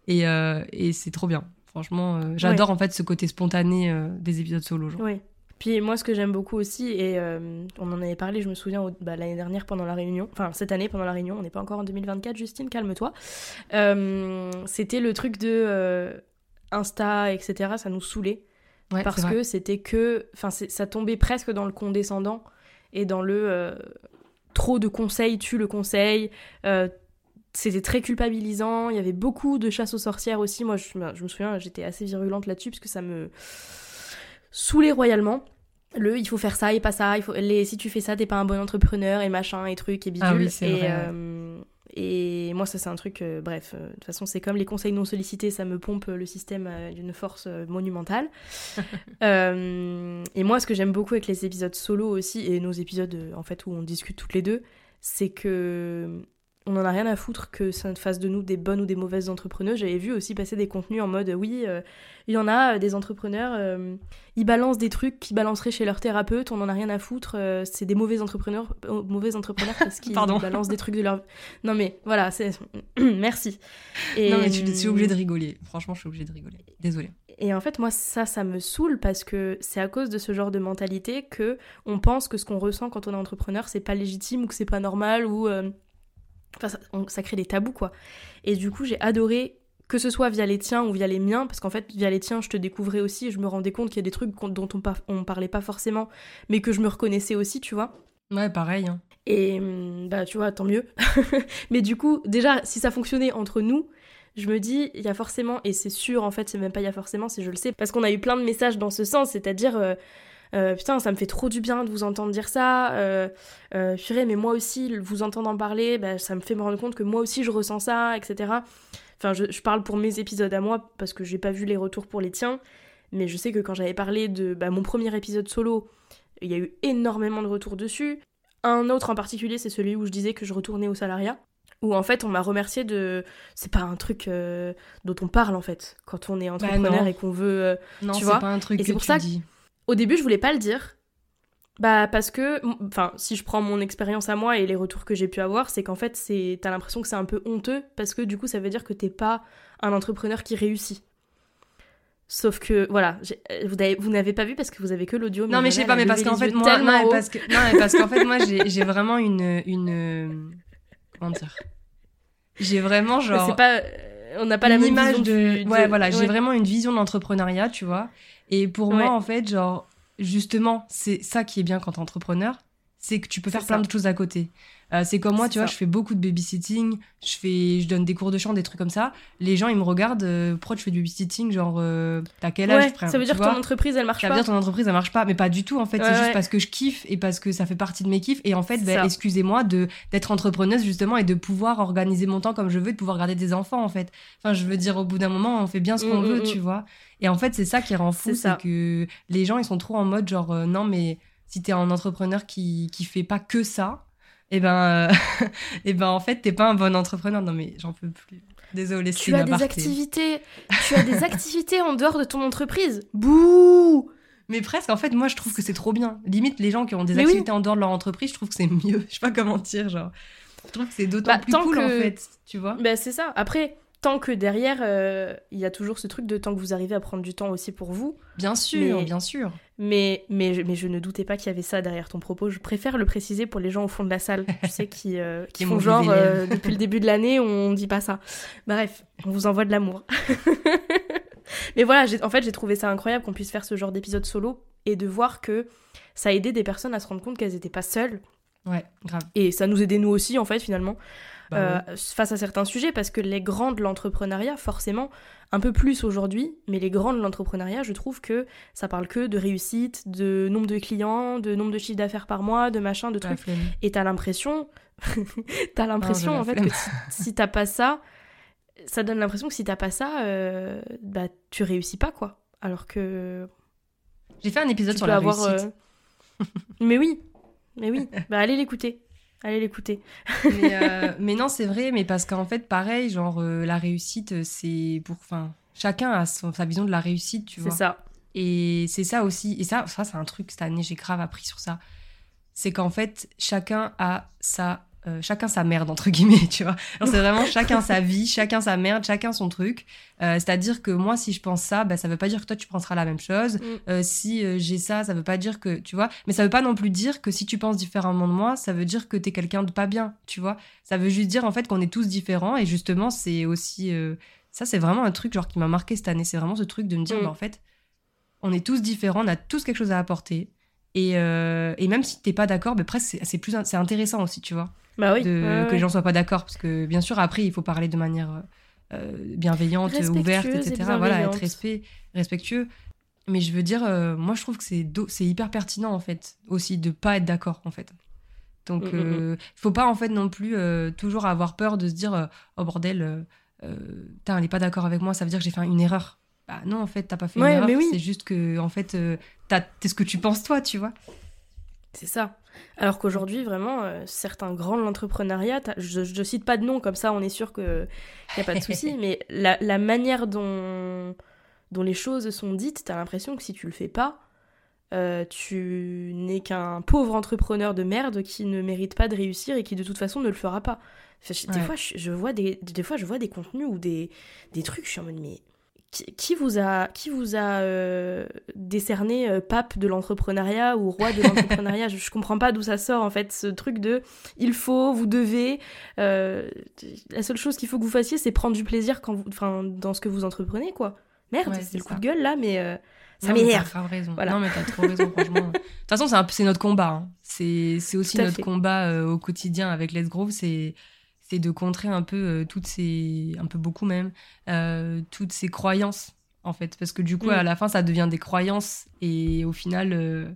Et, euh, et c'est trop bien. Franchement, euh, j'adore en fait ce côté spontané euh, des épisodes solo. Genre. Ouais. Puis moi, ce que j'aime beaucoup aussi, et on en avait parlé, je me souviens, bah, l'année dernière pendant la réunion, enfin cette année pendant la réunion, on n'est pas encore en 2024, Justine, calme-toi. C'était le truc de Insta, etc. Ça nous saoulait. Ouais, parce que c'était que. Enfin, ça tombait presque dans le condescendant et dans le. euh, trop de conseils tue le conseil. euh, c'était très culpabilisant. Il y avait beaucoup de chasse aux sorcières aussi. Moi, je, me- je me souviens, j'étais assez virulente là-dessus parce que ça me saoulait royalement. Le il faut faire ça et pas ça. Il faut, les, si tu fais ça, t'es pas un bon entrepreneur et machin et truc et bidule. Ah oui, et, euh, et moi, ça, c'est un truc. euh, bref, euh, de toute façon, c'est comme les conseils non sollicités, ça me pompe le système euh, d'une force euh, monumentale. Euh, et moi, ce que j'aime beaucoup avec les épisodes solo aussi, et nos épisodes euh, en fait où on discute toutes les deux, c'est que on en a rien à foutre que ça fasse de nous des bonnes ou des mauvaises entrepreneurs. J'avais vu aussi passer des contenus en mode oui, euh, il y en a euh, des entrepreneurs, euh, ils balancent des trucs qu'ils balanceraient chez leur thérapeute, on en a rien à foutre, c'est des mauvais entrepreneurs, mauvais entrepreneurs parce qu'ils balancent des trucs de leur. Non mais voilà, c'est merci. Et, Non, mais je suis obligée de rigoler. Franchement, je suis obligée de rigoler. Désolée. et en fait, moi, ça, ça me saoule parce que c'est à cause de ce genre de mentalité que on pense que ce qu'on ressent quand on est entrepreneur, c'est pas légitime ou que c'est pas normal ou Enfin, ça, ça crée des tabous, quoi. Et du coup, j'ai adoré que ce soit via les tiens ou via les miens, parce qu'en fait, via les tiens, je te découvrais aussi et je me rendais compte qu'il y a des trucs dont on, on parlait pas forcément, mais que je me reconnaissais aussi, tu vois. Ouais, pareil. Hein. Et hum, bah, tu vois, tant mieux. mais du coup, déjà, si ça fonctionnait entre nous, je me dis, il y a forcément, et c'est sûr, en fait, c'est même pas il y a forcément, c'est je le sais, parce qu'on a eu plein de messages dans ce sens, c'est-à-dire. Euh, euh, putain, ça me fait trop du bien de vous entendre dire ça. Euh, euh mais moi aussi, vous entendre en parler, bah, ça me fait me rendre compte que moi aussi je ressens ça, etc. Enfin, je, parle pour mes épisodes à moi parce que j'ai pas vu les retours pour les tiens, mais je sais que quand j'avais parlé de bah, mon premier épisode solo, il y a eu énormément de retours dessus. Un autre en particulier, c'est celui où je disais que je retournais au salariat. Où en fait on m'a remercié de. C'est pas un truc euh, dont on parle en fait quand on est bah, entrepreneur et qu'on veut. Euh, non, c'est pas un truc et c'est pour ça dis. Au début, je voulais pas le dire bah parce que, enfin, si je prends mon expérience à moi et les retours que j'ai pu avoir, c'est qu'en fait, c'est, t'as l'impression que c'est un peu honteux parce que du coup, ça veut dire que t'es pas un entrepreneur qui réussit. Sauf que, voilà, euh, vous, vous n'avez pas vu parce que vous avez que l'audio. Non, mais je sais pas, mais parce qu'en fait, moi, non, parce que, non, parce qu'en fait, moi, j'ai vraiment une, une, comment dire, j'ai vraiment genre. C'est pas, on n'a pas la même image de... de... Ouais, voilà, j'ai vraiment une vision d'entrepreneuriat, tu vois. Et pour moi, en fait, genre, justement, c'est ça qui est bien quand t'es entrepreneur, c'est que tu peux faire plein de choses à côté. Euh, c'est comme moi, tu vois, je fais beaucoup de babysitting, je fais, je donne des cours de chant, des trucs comme ça. Les gens, ils me regardent, euh, pourquoi tu fais du babysitting Genre, euh, t'as quel âge Ça veut dire que ton entreprise, elle marche pas. Ça veut dire que ton entreprise, elle marche pas, mais pas du tout en fait. c'est juste parce que je kiffe et parce que ça fait partie de mes kiffs. Et en fait, ben, excusez-moi de d'être entrepreneuse justement et de pouvoir organiser mon temps comme je veux, de pouvoir garder des enfants en fait. Enfin, je veux dire, au bout d'un moment, on fait bien ce qu'on mm, veut, mm, tu mm. vois. Et en fait, c'est ça qui rend fou, c'est que les gens, ils sont trop en mode genre, non mais si t'es un entrepreneur qui, qui fait pas que ça, et eh ben, euh, eh ben en fait, t'es pas un bon entrepreneur. Non mais j'en peux plus. Désolée, Tu as des activités, tu as des activités en dehors de ton entreprise. Bouh mais presque, en fait, moi, je trouve que c'est trop bien. Limite, les gens qui ont des activités en dehors de leur entreprise, je trouve que c'est mieux. Je sais pas comment dire, genre. Je trouve que c'est d'autant bah, plus cool, en fait, tu vois. Bah, c'est ça. Après, tant que derrière, euh, il y a toujours ce truc de tant que vous arrivez à prendre du temps aussi pour vous. Bien sûr, bien sûr. Mais, mais, mais je ne doutais pas qu'il y avait ça derrière ton propos. Je préfère le préciser pour les gens au fond de la salle, tu sais, qui, euh, qui font genre, euh, depuis le début de l'année, on dit pas ça. Bref, on vous envoie de l'amour. mais voilà, en fait, j'ai trouvé ça incroyable qu'on puisse faire ce genre d'épisode solo et de voir que ça a aidé des personnes à se rendre compte qu'elles n'étaient pas seules. Ouais, grave. Et ça nous aidait nous aussi, en fait, finalement. Bah euh, face à certains sujets, parce que les grands de l'entrepreneuriat, forcément, un peu plus aujourd'hui, mais les grands de l'entrepreneuriat, je trouve que ça parle que de réussite, de nombre de clients, de nombre de chiffres d'affaires par mois, de machin, de trucs. Et t'as l'impression, t'as l'impression en fait que si, t'as pas ça, ça donne l'impression que si t'as pas ça, euh, bah tu réussis pas quoi. Alors que j'ai fait un épisode sur la réussite. Euh, mais oui, mais oui, bah allez l'écouter. Allez l'écouter. Euh, mais, non, c'est vrai, mais parce qu'en fait, pareil, genre, euh, la réussite, euh, c'est pour. Enfin, chacun a sa vision de la réussite, tu vois. C'est ça. Et c'est ça aussi. Et ça, ça c'est un truc, cette année, j'ai grave appris sur ça. C'est qu'en fait, chacun a sa euh, chacun sa merde entre guillemets tu vois. C'est vraiment chacun sa vie chacun sa merde chacun son truc. Euh, c'est à dire que moi si je pense ça bah, ça veut pas dire que toi tu penseras la même chose. Mm. euh, si j'ai ça ça veut pas dire que tu vois. Mais ça veut pas non plus dire que si tu penses différemment de moi ça veut dire que t'es quelqu'un de pas bien tu vois. Ça veut juste dire en fait qu'on est tous différents et justement c'est aussi ça c'est vraiment un truc genre qui m'a marqué cette année. C'est vraiment ce truc de me dire mm. bah, en fait on est tous différents on a tous quelque chose à apporter et, et même si t'es pas d'accord, bah, presque c'est plus c'est intéressant aussi, tu vois. Bah oui. Que les gens soient pas d'accord. Parce que bien sûr, après, il faut parler de manière euh, bienveillante, ouverte, etc. Voilà, être respect, respectueux. Mais je veux dire, euh, moi, je trouve que c'est, c'est hyper pertinent, en fait, aussi, de pas être d'accord, en fait. Donc, il mm, mm, mm. euh, faut pas, en fait, non plus toujours avoir peur de se dire, oh bordel, elle est pas d'accord avec moi, ça veut dire que j'ai fait une erreur. Bah non, en fait, t'as pas fait une erreur. C'est juste que, en fait, t'es ce que tu penses, toi, tu vois. C'est ça. Alors qu'aujourd'hui, vraiment, euh, certains grands de l'entrepreneuriat, je, ne cite pas de nom, comme ça on est sûr qu'il n'y a pas de souci, mais la, manière dont, dont les choses sont dites, tu as l'impression que si tu le fais pas, euh, tu n'es qu'un pauvre entrepreneur de merde qui ne mérite pas de réussir et qui de toute façon ne le fera pas. des, fois, je, vois des, des fois, je vois des contenus ou des, des trucs, je suis en mode, mais qui, vous a, qui vous a euh, décerné euh, pape de l'entrepreneuriat ou roi de l'entrepreneuriat? Je, je, comprends pas d'où ça sort en fait, ce truc de il faut, vous devez. Euh, la seule chose qu'il faut que vous fassiez, c'est prendre du plaisir quand vous, dans ce que vous entreprenez, quoi. Merde, c'est le coup de gueule là, mais ça m'énerve. Voilà. Non, mais t'as trop raison, franchement. De toute façon, c'est notre combat. Hein. C'est aussi notre combat au quotidien avec Let's Groove. C'est c'est de contrer un peu euh, toutes ces, un peu beaucoup même, euh, toutes ces croyances en fait, parce que du coup mm. à la fin ça devient des croyances et au final, euh,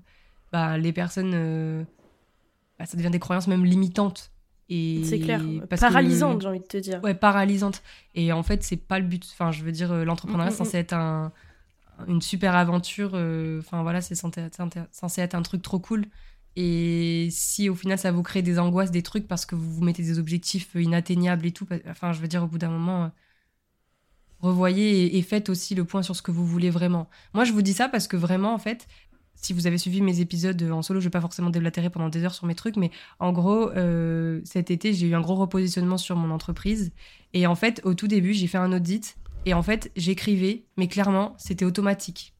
bah, les personnes, bah, ça devient des croyances même limitantes. Et c'est clair, paralysantes j'ai envie de te dire. Ouais, paralysantes. Et en fait c'est pas le but. Enfin, je veux dire, l'entrepreneuriat c'est mm, mm, censé être un, une super aventure. Enfin voilà, c'est censé, censé être un truc trop cool. Et si au final ça vous crée des angoisses, des trucs parce que vous vous mettez des objectifs inatteignables et tout, enfin je veux dire au bout d'un moment, euh, revoyez et, faites aussi le point sur ce que vous voulez vraiment. Moi je vous dis ça parce que vraiment en fait, si vous avez suivi mes épisodes en solo, je vais pas forcément déblatérer pendant des heures sur mes trucs, mais en gros euh, cet été j'ai eu un gros repositionnement sur mon entreprise et en fait au tout début j'ai fait un audit et en fait j'écrivais, mais clairement c'était automatique.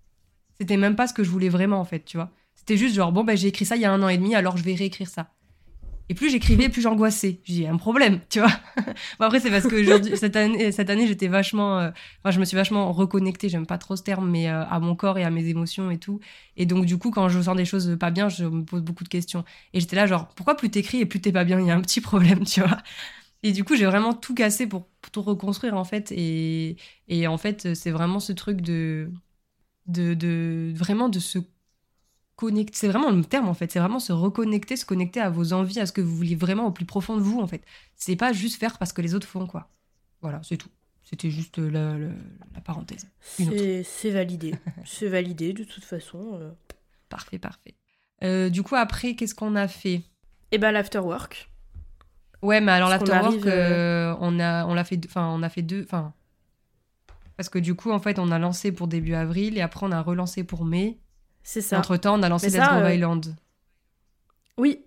C'était même pas ce que je voulais vraiment en fait, tu vois. C'était juste genre, bon, ben, j'ai écrit ça il y a un an et demi, alors je vais réécrire ça. Et plus j'écrivais, plus j'angoissais. J'ai dit, un problème, tu vois. bon, après, c'est parce que cette année, cette année j'étais vachement. Euh, enfin, je me suis vachement reconnectée, j'aime pas trop ce terme, mais euh, à mon corps et à mes émotions et tout. Et donc, du coup, quand je sens des choses pas bien, je me pose beaucoup de questions. Et j'étais là, genre, pourquoi plus t'écris et plus t'es pas bien? Il y a un petit problème, tu vois. Et du coup, j'ai vraiment tout cassé pour, pour, tout reconstruire, en fait. Et, et en fait, c'est vraiment ce truc de, de, de vraiment de se connecter. C'est vraiment le terme en fait. C'est vraiment se reconnecter, se connecter à vos envies, à ce que vous vouliez vraiment au plus profond de vous en fait. C'est pas juste faire parce que les autres font quoi. Voilà, c'est tout. C'était juste la, la, parenthèse. C'est validé. c'est validé de toute façon. Euh. Parfait, parfait. Euh, du coup, après, qu'est-ce qu'on a fait? Eh ben, l'afterwork. Ouais, mais alors l'afterwork, euh, on a, on l'a fait, enfin, on a fait deux, enfin, parce que du coup, en fait, on a lancé pour début avril et après on a relancé pour mai. C'est ça. Entre temps, on a lancé Let's Go euh, Island. Oui.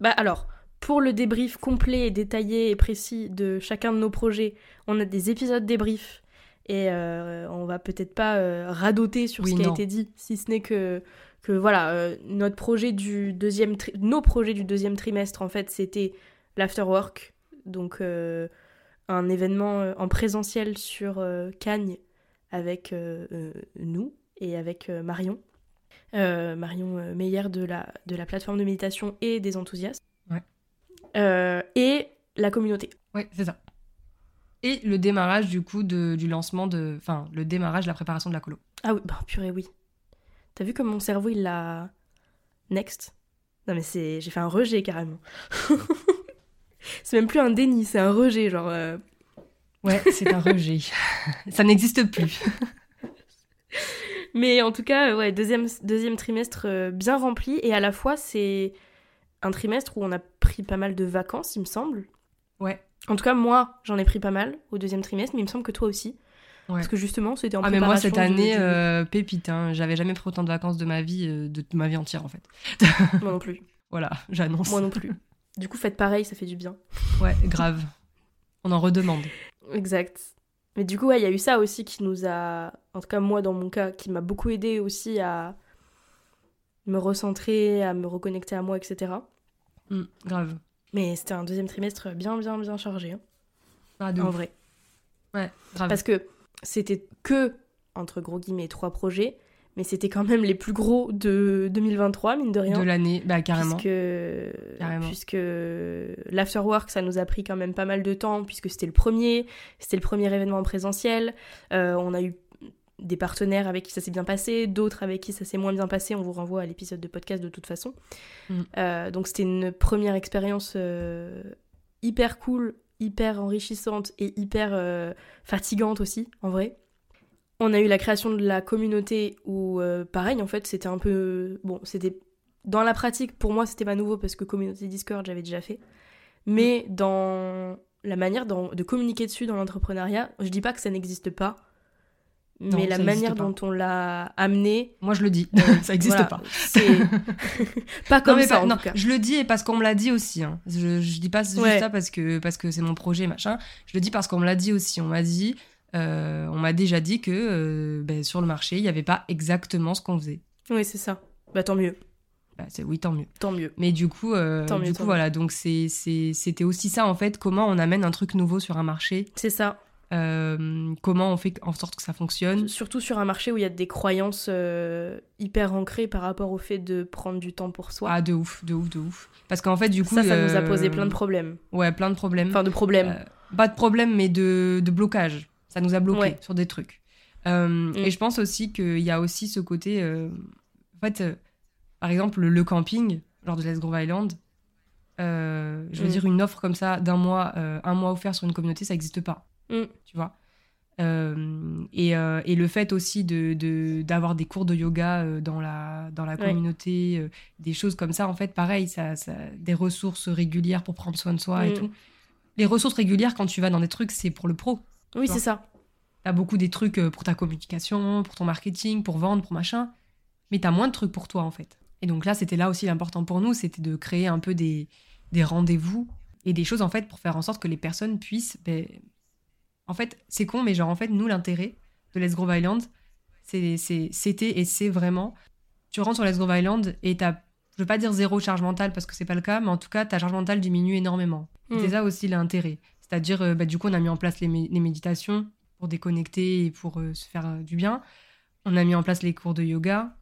Bah alors, pour le débrief complet et détaillé et précis de chacun de nos projets, on a des épisodes débrief et euh, on va peut-être pas euh, radoter sur ce qui a été dit, si ce n'est que que voilà, notre projet du deuxième nos projets du deuxième trimestre en fait, c'était l'afterwork, donc un événement en présentiel sur Cagnes avec nous et avec Marion. Euh, Marion euh, Meyer de la, de la plateforme de méditation et des enthousiastes. Ouais. Euh, et la communauté. Ouais, c'est ça. Et le démarrage du coup de, du lancement de. Enfin, le démarrage de la préparation de la colo. Ah oui, bah purée, oui. T'as vu comme mon cerveau il l'a. Next? Non mais c'est. J'ai fait un rejet carrément. c'est même plus un déni, c'est un rejet, genre. Ouais, c'est un rejet. ça n'existe plus. Mais en tout cas, ouais, deuxième, deuxième trimestre euh, bien rempli. Et à la fois, c'est un trimestre où on a pris pas mal de vacances, il me semble. Ouais. En tout cas, moi, j'en ai pris pas mal au deuxième trimestre, mais il me semble que toi aussi. Ouais. Parce que justement, c'était en ah, mais moi, cette année, euh, pépite. Hein. J'avais jamais pris autant de vacances de ma vie, euh, de ma vie entière, en fait. moi non plus. Voilà, j'annonce. Moi non plus. Du coup, faites pareil, ça fait du bien. Ouais, grave. On en redemande. Exact. Mais du coup, il y a eu ça aussi qui nous a, en tout cas moi dans mon cas, qui m'a beaucoup aidé aussi à me recentrer, à me reconnecter à moi, etc. Mm, grave. Mais c'était un deuxième trimestre bien, bien, bien chargé. Hein. Ah, en vrai. Ouais, grave. Parce que c'était que, entre gros guillemets, trois projets mais c'était quand même les plus gros de 2023, mine de rien. De l'année, bah carrément. Puisque, carrément. puisque l'afterwork, ça nous a pris quand même pas mal de temps, puisque c'était le premier, c'était le premier événement en présentiel. Euh, on a eu des partenaires avec qui ça s'est bien passé, d'autres avec qui ça s'est moins bien passé. On vous renvoie à l'épisode de podcast de toute façon. Mm. Euh, donc c'était une première expérience euh, hyper cool, hyper enrichissante et hyper fatigante aussi, en vrai. On a eu la création de la communauté où, euh, pareil, en fait, c'était un peu. Bon, c'était. Dans la pratique, pour moi, c'était pas nouveau parce que communauté Discord, j'avais déjà fait. Mais dans la manière de communiquer dessus dans l'entrepreneuriat, je dis pas que ça n'existe pas, mais la manière dont on l'a amené. Moi, je le dis, ça n'existe pas. pas comme ça. non, je le dis et parce qu'on me l'a dit aussi. Hein. Je, je dis pas juste ça parce que parce que c'est mon projet machin. Je le dis parce qu'on me l'a dit aussi. On m'a dit euh, on m'a déjà dit que euh, ben, sur le marché, il n'y avait pas exactement ce qu'on faisait. Oui, c'est ça. Bah tant mieux. Bah, c'est, oui, tant mieux. Tant mieux. Mais du coup, euh, Tant mieux, du tant coup voilà, donc c'était aussi ça en fait, comment on amène un truc nouveau sur un marché, C'est ça. comment on fait en sorte que ça fonctionne. Surtout sur un marché où il y a des croyances hyper ancrées par rapport au fait de prendre du temps pour soi. Ah, de ouf, de ouf, de ouf. Parce qu'en fait, du coup. ça, ça nous a posé plein de problèmes. Ouais, plein de problèmes. Enfin, de problèmes. Pas de problème, mais de, de blocage. Ça nous a bloqué Ouais. sur des trucs. Euh, Mm. Et je pense aussi qu'il y a aussi ce côté. euh, en fait, euh, par exemple, le camping, genre de Let's Go Island, je veux Mm. dire, une offre comme ça d'un mois, un mois offert sur une communauté, ça n'existe pas. Mm. Tu vois? Et, et le fait aussi de de- d'avoir des cours de yoga dans la, dans la communauté, des choses comme ça, en fait, pareil, ça, ça, des ressources régulières pour prendre soin de soi et tout. Les ressources régulières, quand tu vas dans des trucs, c'est pour le pro. Oui, c'est ça. T'as beaucoup des trucs euh, pour ta communication, pour ton marketing, pour vendre, pour machin. Mais t'as moins de trucs pour toi, en fait. Et donc là, c'était là aussi l'important pour nous, c'était de créer un peu des, des rendez-vous et des choses, en fait, pour faire en sorte que les personnes puissent. ben, En fait, c'est con, mais genre, en fait, nous, l'intérêt de Let's Grove Island, c'était et c'est vraiment. Tu rentres sur Let's Grove Island et t'as. Je veux pas dire zéro charge mentale parce que c'est pas le cas, mais en tout cas, ta charge mentale diminue énormément. Mm. C'est ça aussi l'intérêt. C'est-à-dire, euh, bah, du coup, on a mis en place les, mé- les méditations pour déconnecter et pour euh, se faire euh, du bien. On a mis en place les cours de yoga.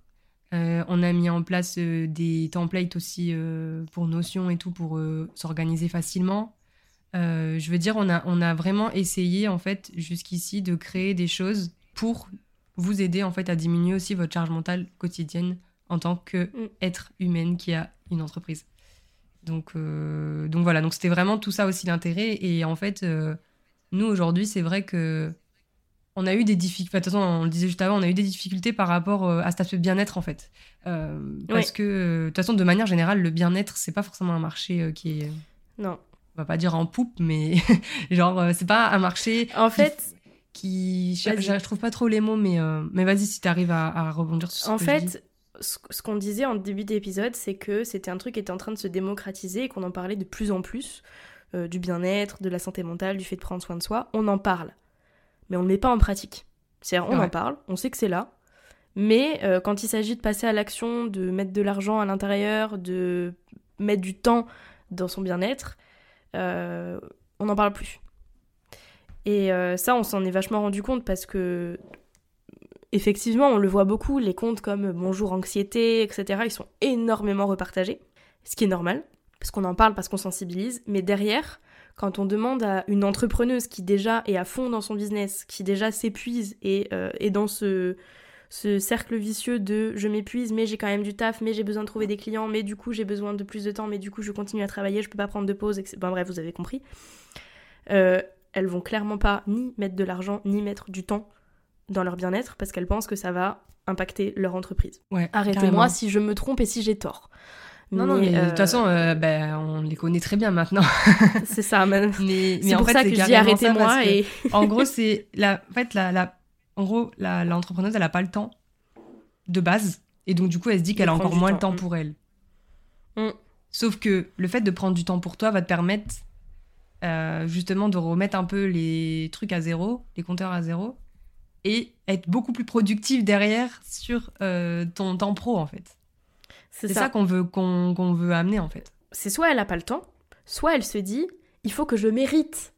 On a mis en place des templates aussi pour Notion et tout pour s'organiser facilement. Euh, je veux dire, on a, on a vraiment essayé en fait jusqu'ici de créer des choses pour vous aider en fait à diminuer aussi votre charge mentale quotidienne en tant que Mm. humaine qui a une entreprise. Donc, euh, donc voilà, donc c'était vraiment tout ça aussi l'intérêt. Et en fait, euh, nous aujourd'hui, c'est vrai que on a eu des difficultés. de toute façon, on le disait juste avant, on a eu des difficultés par rapport euh, à cet aspect bien-être en fait. Euh, parce que de toute façon, de manière générale, le bien-être, c'est pas forcément un marché qui est, Non. on va pas dire en poupe, mais genre c'est pas un marché En fait, qui, je, trouve pas trop les mots, mais mais vas-y si t'arrives à, à rebondir sur ce en que je dis. Ce qu'on disait en début d'épisode, c'est que c'était un truc qui était en train de se démocratiser et qu'on en parlait de plus en plus. euh, du bien-être, de la santé mentale, du fait de prendre soin de soi. On en parle. Mais on ne le met pas en pratique. C'est-à-dire, on Ouais. en parle, on sait que c'est là. Mais euh, quand il s'agit de passer à l'action, de mettre de l'argent à l'intérieur, de mettre du temps dans son bien-être, euh, on n'en parle plus. Et ça, on s'en est vachement rendu compte parce que, effectivement, on le voit beaucoup, les comptes comme Bonjour Anxiété, etc., ils sont énormément repartagés, ce qui est normal, parce qu'on en parle, parce qu'on sensibilise. Mais derrière, quand on demande à une entrepreneuse qui déjà est à fond dans son business, qui déjà s'épuise et euh, est dans ce, ce cercle vicieux de je m'épuise, mais j'ai quand même du taf, mais j'ai besoin de trouver des clients, mais du coup j'ai besoin de plus de temps, mais du coup je continue à travailler, je peux pas prendre de pause, etc. Bon, bref, vous avez compris. Euh, elles vont clairement pas ni mettre de l'argent, ni mettre du temps dans leur bien-être parce qu'elles pensent que ça va impacter leur entreprise. Ouais, Arrêtez-moi si je me trompe et si j'ai tort. Non, non, mais de euh, toute façon, euh, ben, on les connaît très bien maintenant. c'est ça. Mais, mais C'est en pour fait, ça c'est que je dis arrêtez-moi et en gros, c'est la, en fait, la, la, en gros, la, l'entrepreneuse, elle a pas le temps de base, et donc du coup, elle se dit qu'elle a encore moins temps, le temps mm. pour elle. Mm. Sauf que le fait de prendre du temps pour toi va te permettre euh, justement de remettre un peu les trucs à zéro, les compteurs à zéro, et être beaucoup plus productif derrière sur euh, ton temps pro en fait. c'est ça. ça, qu'on veut qu'on qu'on veut amener en fait. c'est soit elle a pas le temps, soit elle se dit il faut que je mérite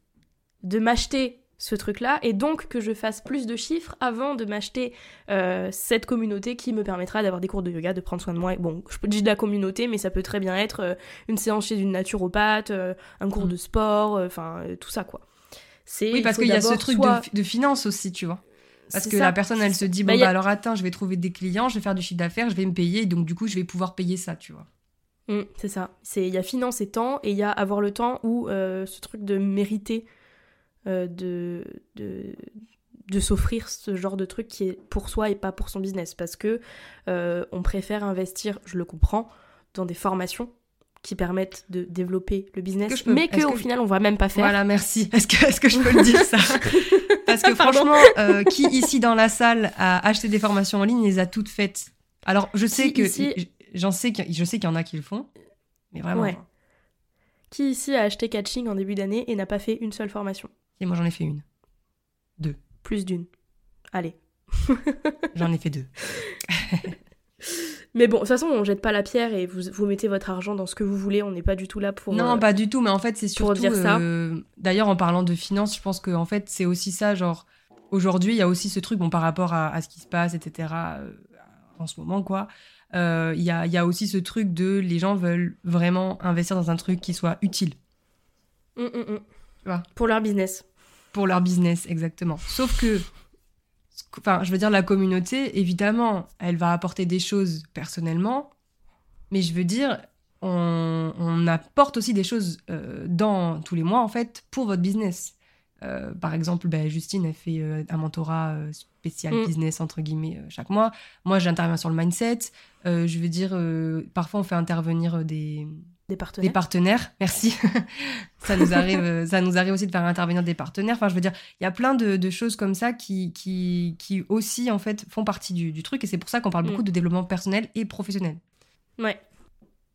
de m'acheter ce truc-là et donc que je fasse plus de chiffres avant de m'acheter euh, cette communauté qui me permettra d'avoir des cours de yoga, de prendre soin de moi. Et Bon, je peux dire de la communauté, mais ça peut très bien être euh, une séance chez une naturopathe, un cours Mm. de sport, enfin tout ça quoi. Oui, parce qu'il y a ce truc soit- de, de finance aussi, tu vois. Parce que ça. la personne, elle se dit, Bah, bon, a- bah alors attends, je vais trouver des clients, je vais faire du chiffre d'affaires, je vais me payer, donc du coup, je vais pouvoir payer ça, tu vois. Mm, c'est ça. C'est il y a finance et temps et il y a avoir le temps ou euh, ce truc de mériter euh, de de de s'offrir ce genre de truc qui est pour soi et pas pour son business parce que euh, on préfère investir, je le comprends, dans des formations qui permettent de développer le business, Est-ce que je peux- mais qu'au que- final on va même pas faire. Voilà, merci. Est-ce que, je peux le dire ça? Parce que franchement, euh, qui ici dans la salle a acheté des formations en ligne, les a toutes faites? Alors, je sais Qui que ici- j'en sais qu'il y- je sais qu'il y en a qui le font, mais vraiment. Ouais. Qui ici a acheté Catching en début d'année et n'a pas fait une seule formation? Et moi, j'en ai fait une. Plus d'une. Allez. J'en ai fait deux. Mais bon, de toute façon, on jette pas la pierre et vous, vous mettez votre argent dans ce que vous voulez. On n'est pas du tout là pour. Non, euh, pas du tout, mais en fait, c'est pour surtout. dire ça. euh, D'ailleurs, en parlant de finances, je pense que en fait, c'est aussi ça. Genre, aujourd'hui, il y a aussi ce truc, bon, par rapport à, à ce qui se passe, etc., euh, en ce moment, quoi. Il y, a, il y a aussi ce truc de les gens veulent vraiment investir dans un truc qui soit utile hum, hum, hum. Pour leur business. pour leur business, exactement. Sauf que, enfin, je veux dire, la communauté, évidemment, elle va apporter des choses personnellement, mais je veux dire, on, on apporte aussi des choses euh, dans tous les mois, en fait, pour votre business. Euh, par exemple, ben, Justine, elle fait euh, un mentorat spécial Mm. business, entre guillemets, chaque mois. Moi, j'interviens sur le mindset. Je veux dire, parfois, on fait intervenir des, Des partenaires. des partenaires, merci. ça nous arrive, euh, ça nous arrive aussi de faire intervenir des partenaires. Enfin, je veux dire, il y a plein de, de choses comme ça qui, qui, qui aussi en fait font partie du, du truc, et c'est pour ça qu'on parle Mm. beaucoup de développement personnel et professionnel. Ouais.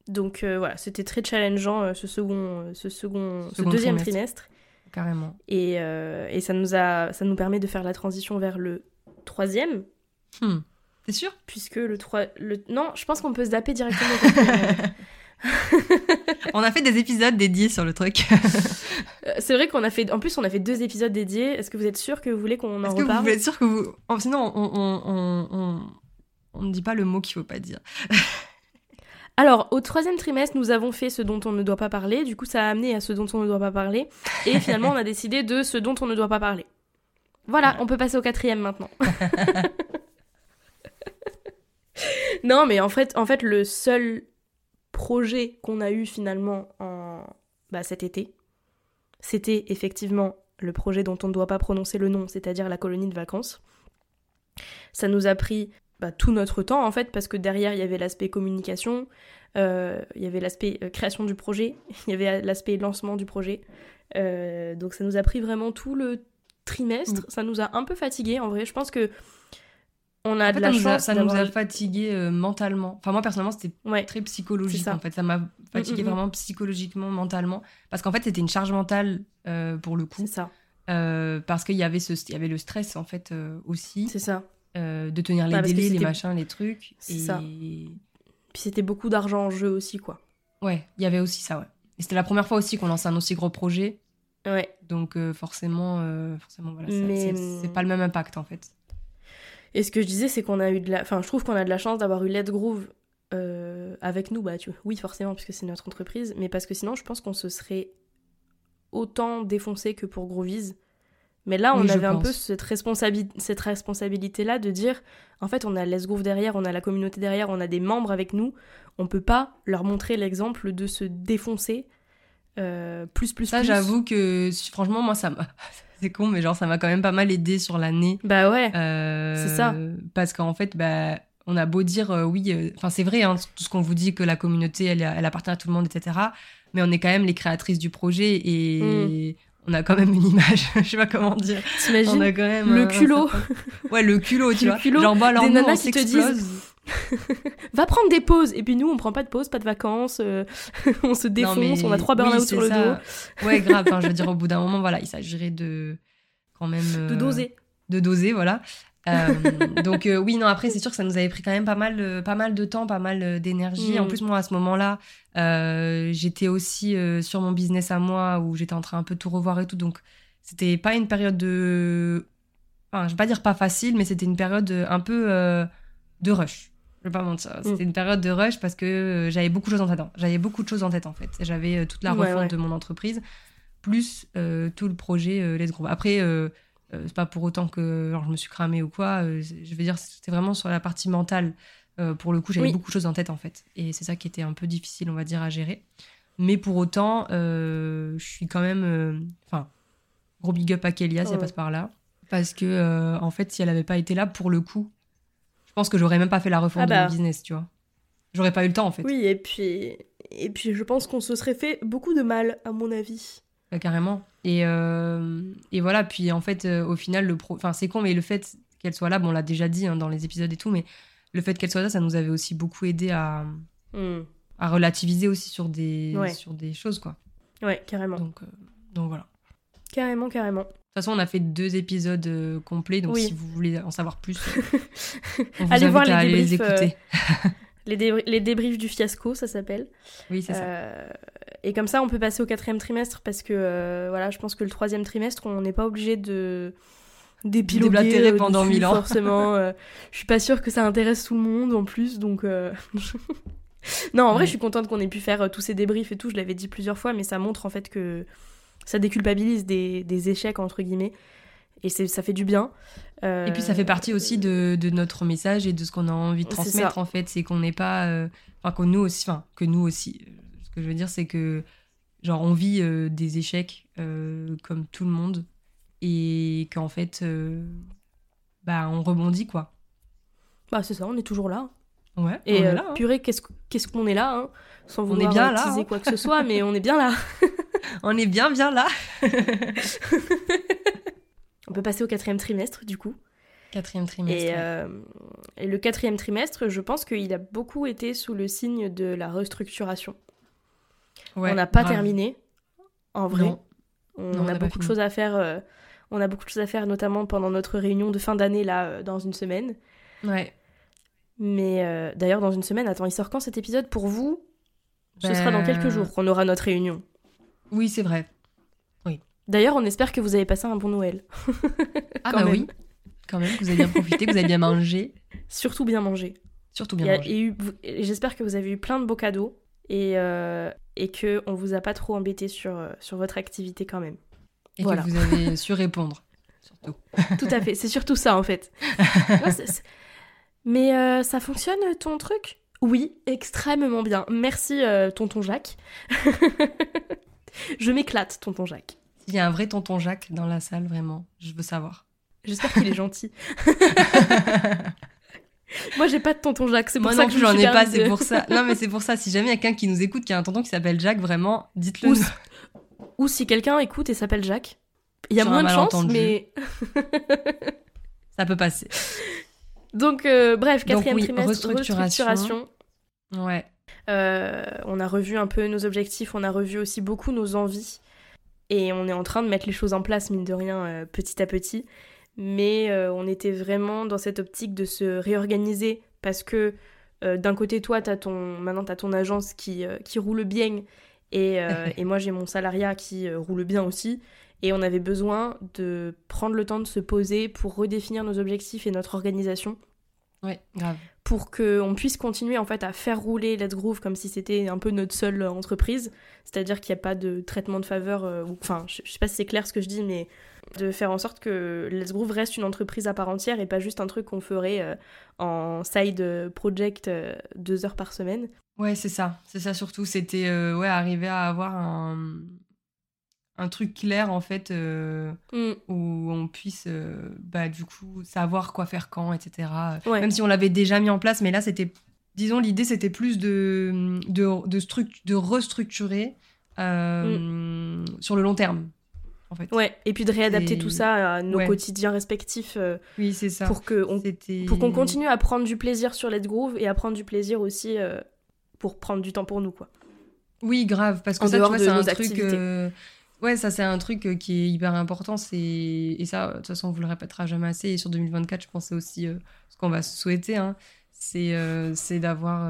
Donc euh, voilà, c'était très challengeant euh, ce second, ce second, ce deuxième trimestre. trimestre. Carrément. Et, euh, et ça nous a, ça nous permet de faire la transition vers le troisième, Hmm. T'es sûr? Puisque le 3... Le... Non, je pense qu'on peut se zapper directement. On a fait des épisodes dédiés sur le truc. Euh, C'est vrai qu'on a fait... En plus, on a fait deux épisodes dédiés. Est-ce que vous êtes sûr que vous voulez qu'on en Est-ce que reparle? vous êtes sûr que vous. oh, sinon, on, on, on, on, on ne dit pas le mot qu'il faut pas dire. Alors, au troisième trimestre, nous avons fait ce dont on ne doit pas parler. Du coup, ça a amené à ce dont on ne doit pas parler. Et finalement, on a décidé de ce dont on ne doit pas parler. Voilà, on peut passer au quatrième maintenant. non, mais en fait, en fait, le seul projet qu'on a eu finalement en bah, cet été, c'était effectivement le projet dont on ne doit pas prononcer le nom, c'est-à-dire la colonie de vacances. Ça nous a pris bah, tout notre temps en fait, parce que derrière il y avait l'aspect communication, euh, il y avait l'aspect euh, création du projet, il y avait l'aspect lancement du projet. Euh, donc ça nous a pris vraiment tout le trimestre. Ça nous a un peu fatigué en vrai. Je pense que on a En de fait, la ça nous a- chance. ça nous a d'avoir- fatigué euh, mentalement. Enfin, moi, personnellement, c'était Ouais. très psychologique en fait ça m'a fatigué Mm, mm, mm. vraiment psychologiquement mentalement parce qu'en fait c'était une charge mentale euh, pour le coup C'est ça. Euh, parce qu'il y avait ce y avait le stress en fait aussi C'est ça. de tenir les Bah, délais les machins les trucs C'est et ça. Puis c'était beaucoup d'argent en jeu aussi quoi. ouais il y avait aussi ça ouais et c'était la première fois aussi qu'on lançait un aussi gros projet Ouais. donc forcément forcément voilà Mais- c'est- c'est pas le même impact en fait Et ce que je disais, c'est qu'on a eu de la. Enfin, je trouve qu'on a de la chance d'avoir eu Let's Groove euh, avec nous. Bah, tu... Oui, forcément, puisque c'est notre entreprise. Mais parce que sinon, je pense qu'on se serait autant défoncé que pour Groovies. Mais là, on Oui, avait un peu cette, responsabi- cette responsabilité-là de dire en fait, on a Let's Groove derrière, on a la communauté derrière, on a des membres avec nous. On peut pas leur montrer l'exemple de se défoncer euh, plus, plus, ça plus. j'avoue que franchement moi ça m'a c'est con mais genre ça m'a quand même pas mal aidé sur l'année Bah ouais. Euh, C'est ça. Parce qu'en fait, bah, on a beau dire euh, oui, euh, enfin c'est vrai, hein, tout ce qu'on vous dit que la communauté, elle, elle appartient à tout le monde, etc. Mais on est quand même les créatrices du projet et on a quand même une image, je sais pas comment dire. On T'imagines a quand même le culot. Ouais, le culot, tu Le vois. culot Genre, bah, alors des nous, nanas on qui te s'explose. va prendre des pauses. Et puis nous, on prend pas de pause, pas de vacances, euh, on se défonce, mais on a trois oui, burn-out c'est sur le ça. dos. Ouais, grave. Enfin, je veux dire, au bout d'un moment, voilà, il s'agirait de quand même De euh, doser. de doser, voilà. Euh, donc oui, non, après, c'est sûr que ça nous avait pris quand même pas mal, pas mal de temps, pas mal d'énergie. Mm. En plus, moi, à ce moment-là, j'étais aussi sur mon business à moi, où j'étais en train un peu tout revoir et tout. Donc, c'était pas une période de... Enfin, je vais pas dire pas facile, mais c'était une période un peu de rush. Je vais pas mentir. C'était une période de rush parce que euh, j'avais beaucoup de choses en tête. J'avais beaucoup de choses en tête, en fait. J'avais euh, toute la refonte ouais. de mon entreprise, plus euh, tout le projet euh, Let's Grow. Après... euh, c'est pas pour autant que genre, je me suis cramée ou quoi. je veux dire, c'était vraiment sur la partie mentale. Pour le coup, j'avais Oui. beaucoup de choses en tête en fait. Et c'est ça qui était un peu difficile, on va dire, à gérer. Mais pour autant, je suis quand même. Enfin, gros big up à Kélia si elle passe par là. Parce que, en fait, si elle avait pas été là, pour le coup, je pense que j'aurais même pas fait la refonte Ah bah. de mon business, tu vois. J'aurais pas eu le temps en fait. Oui, et puis, et puis je pense qu'on se serait fait beaucoup de mal, à mon avis. Ouais, carrément. Et, euh, et voilà, puis en fait, euh, au final, le pro... enfin, c'est con, mais le fait qu'elle soit là, bon, on l'a déjà dit hein, dans les épisodes et tout, mais le fait qu'elle soit là, ça nous avait aussi beaucoup aidé à, Hmm. à relativiser aussi sur des, Ouais. sur des choses, quoi. Ouais, carrément. Donc, euh, donc voilà. Carrément, carrément. Toute façon, on a fait deux épisodes euh, complets, donc si vous voulez en savoir plus, on vous allez voir les, débriefs, les écouter. les, débriefs du fiasco, ça s'appelle. Oui, c'est ça. Et comme ça, on peut passer au quatrième trimestre parce que voilà, je pense que le troisième trimestre, on n'est pas obligé de d'épiloguer pendant mille ans. Forcément, je suis pas sûre que ça intéresse tout le monde en plus, donc. non, en vrai, je suis contente qu'on ait pu faire tous ces débriefs et tout. Je l'avais dit plusieurs fois, mais ça montre en fait que ça déculpabilise des, des échecs entre guillemets et ça fait du bien. Et puis ça fait partie aussi de, de, notre message et de ce qu'on a envie de transmettre en fait, c'est qu'on n'est pas, euh, enfin que nous aussi, enfin que nous aussi. Ce que je veux dire, c'est que genre on vit euh, des échecs euh, comme tout le monde et qu'en fait, bah on rebondit quoi. Bah c'est ça, on est toujours là. Ouais. Et on est là, hein. purée, qu'est-ce qu'on est là, hein, sans vouloir on est bien là, hein. quoi que ce soit, mais on est bien là. on est bien bien là. on peut passer au quatrième trimestre du coup. Quatrième trimestre. Euh, et, le quatrième trimestre, je pense qu'il a beaucoup été sous le signe de la restructuration. on n'a pas terminé, en vrai. On, a, beaucoup de choses à faire. Euh, on a beaucoup de choses à faire, notamment pendant notre réunion de fin d'année là, euh, dans une semaine. Ouais. Mais d'ailleurs, dans une semaine, attends, il sort quand cet épisode pour vous? Ce sera dans quelques ben, jours qu'on aura notre réunion. Oui, c'est vrai. Oui. D'ailleurs, on espère que vous avez passé un bon Noël. ah bah oui, quand même, que vous avez bien profité, que vous avez bien mangé. Surtout bien mangé. Surtout bien mangé. Et, j'espère que vous avez eu plein de beaux cadeaux et, euh, et que on vous a pas trop embêté sur, euh, sur votre activité quand même. Et que vous avez su répondre, surtout. Tout à fait, c'est surtout ça en fait. Mais euh, ça fonctionne ton truc? Oui, extrêmement bien. Merci tonton Jacques. Je m'éclate, tonton Jacques. Il y a un vrai tonton Jacques dans la salle, vraiment. Je veux savoir. J'espère qu'il est gentil. Moi, j'ai pas de tonton Jacques, c'est pour ça que j'en ai pas, c'est pour ça. Non, mais c'est pour ça. Si jamais il y a quelqu'un qui nous écoute, qui a un tonton qui s'appelle Jacques, vraiment, dites-le. Ou, si quelqu'un écoute et s'appelle Jacques, il y a moins de chance, mais ça peut passer. Donc, euh, bref, quatrième trimestre, restructuration. Ouais. Euh, on a revu un peu nos objectifs, on a revu aussi beaucoup nos envies. Et on est en train de mettre les choses en place, mine de rien, euh, petit à petit. Mais euh, on était vraiment dans cette optique de se réorganiser parce que d'un côté, toi, as ton... maintenant, tu as ton agence qui, qui roule bien et, et moi, j'ai mon salariat qui roule bien aussi. Et on avait besoin de prendre le temps de se poser pour redéfinir nos objectifs et notre organisation. Ouais, grave pour qu'on puisse continuer en fait à faire rouler Let's Groove comme si c'était un peu notre seule entreprise, c'est-à-dire qu'il n'y a pas de traitement de faveur, euh, enfin je, sais pas si c'est clair ce que je dis, mais de faire en sorte que Let's Groove reste une entreprise à part entière et pas juste un truc qu'on ferait euh, en side project euh, deux heures par semaine. Ouais, c'est ça, c'est ça surtout, c'était ouais arriver à avoir un un truc clair en fait euh, mm. où on puisse euh, bah, du coup savoir quoi faire quand etc même si on l'avait déjà mis en place mais là c'était disons l'idée c'était plus de de, de, de restructurer euh, mm. sur le long terme en fait. Ouais et puis de réadapter tout ça à nos quotidiens respectifs oui c'est ça. pour que on, pour qu'on continue à prendre du plaisir sur Let's Groove et à prendre du plaisir aussi pour prendre du temps pour nous quoi. Oui grave parce que ça tu vois c'est un truc Ouais, ça c'est un truc euh, qui est hyper important. Et ça, de toute façon, on vous le répétera jamais assez. Et sur 2024, je pensais aussi euh, ce qu'on va souhaiter, hein, c'est euh, c'est d'avoir,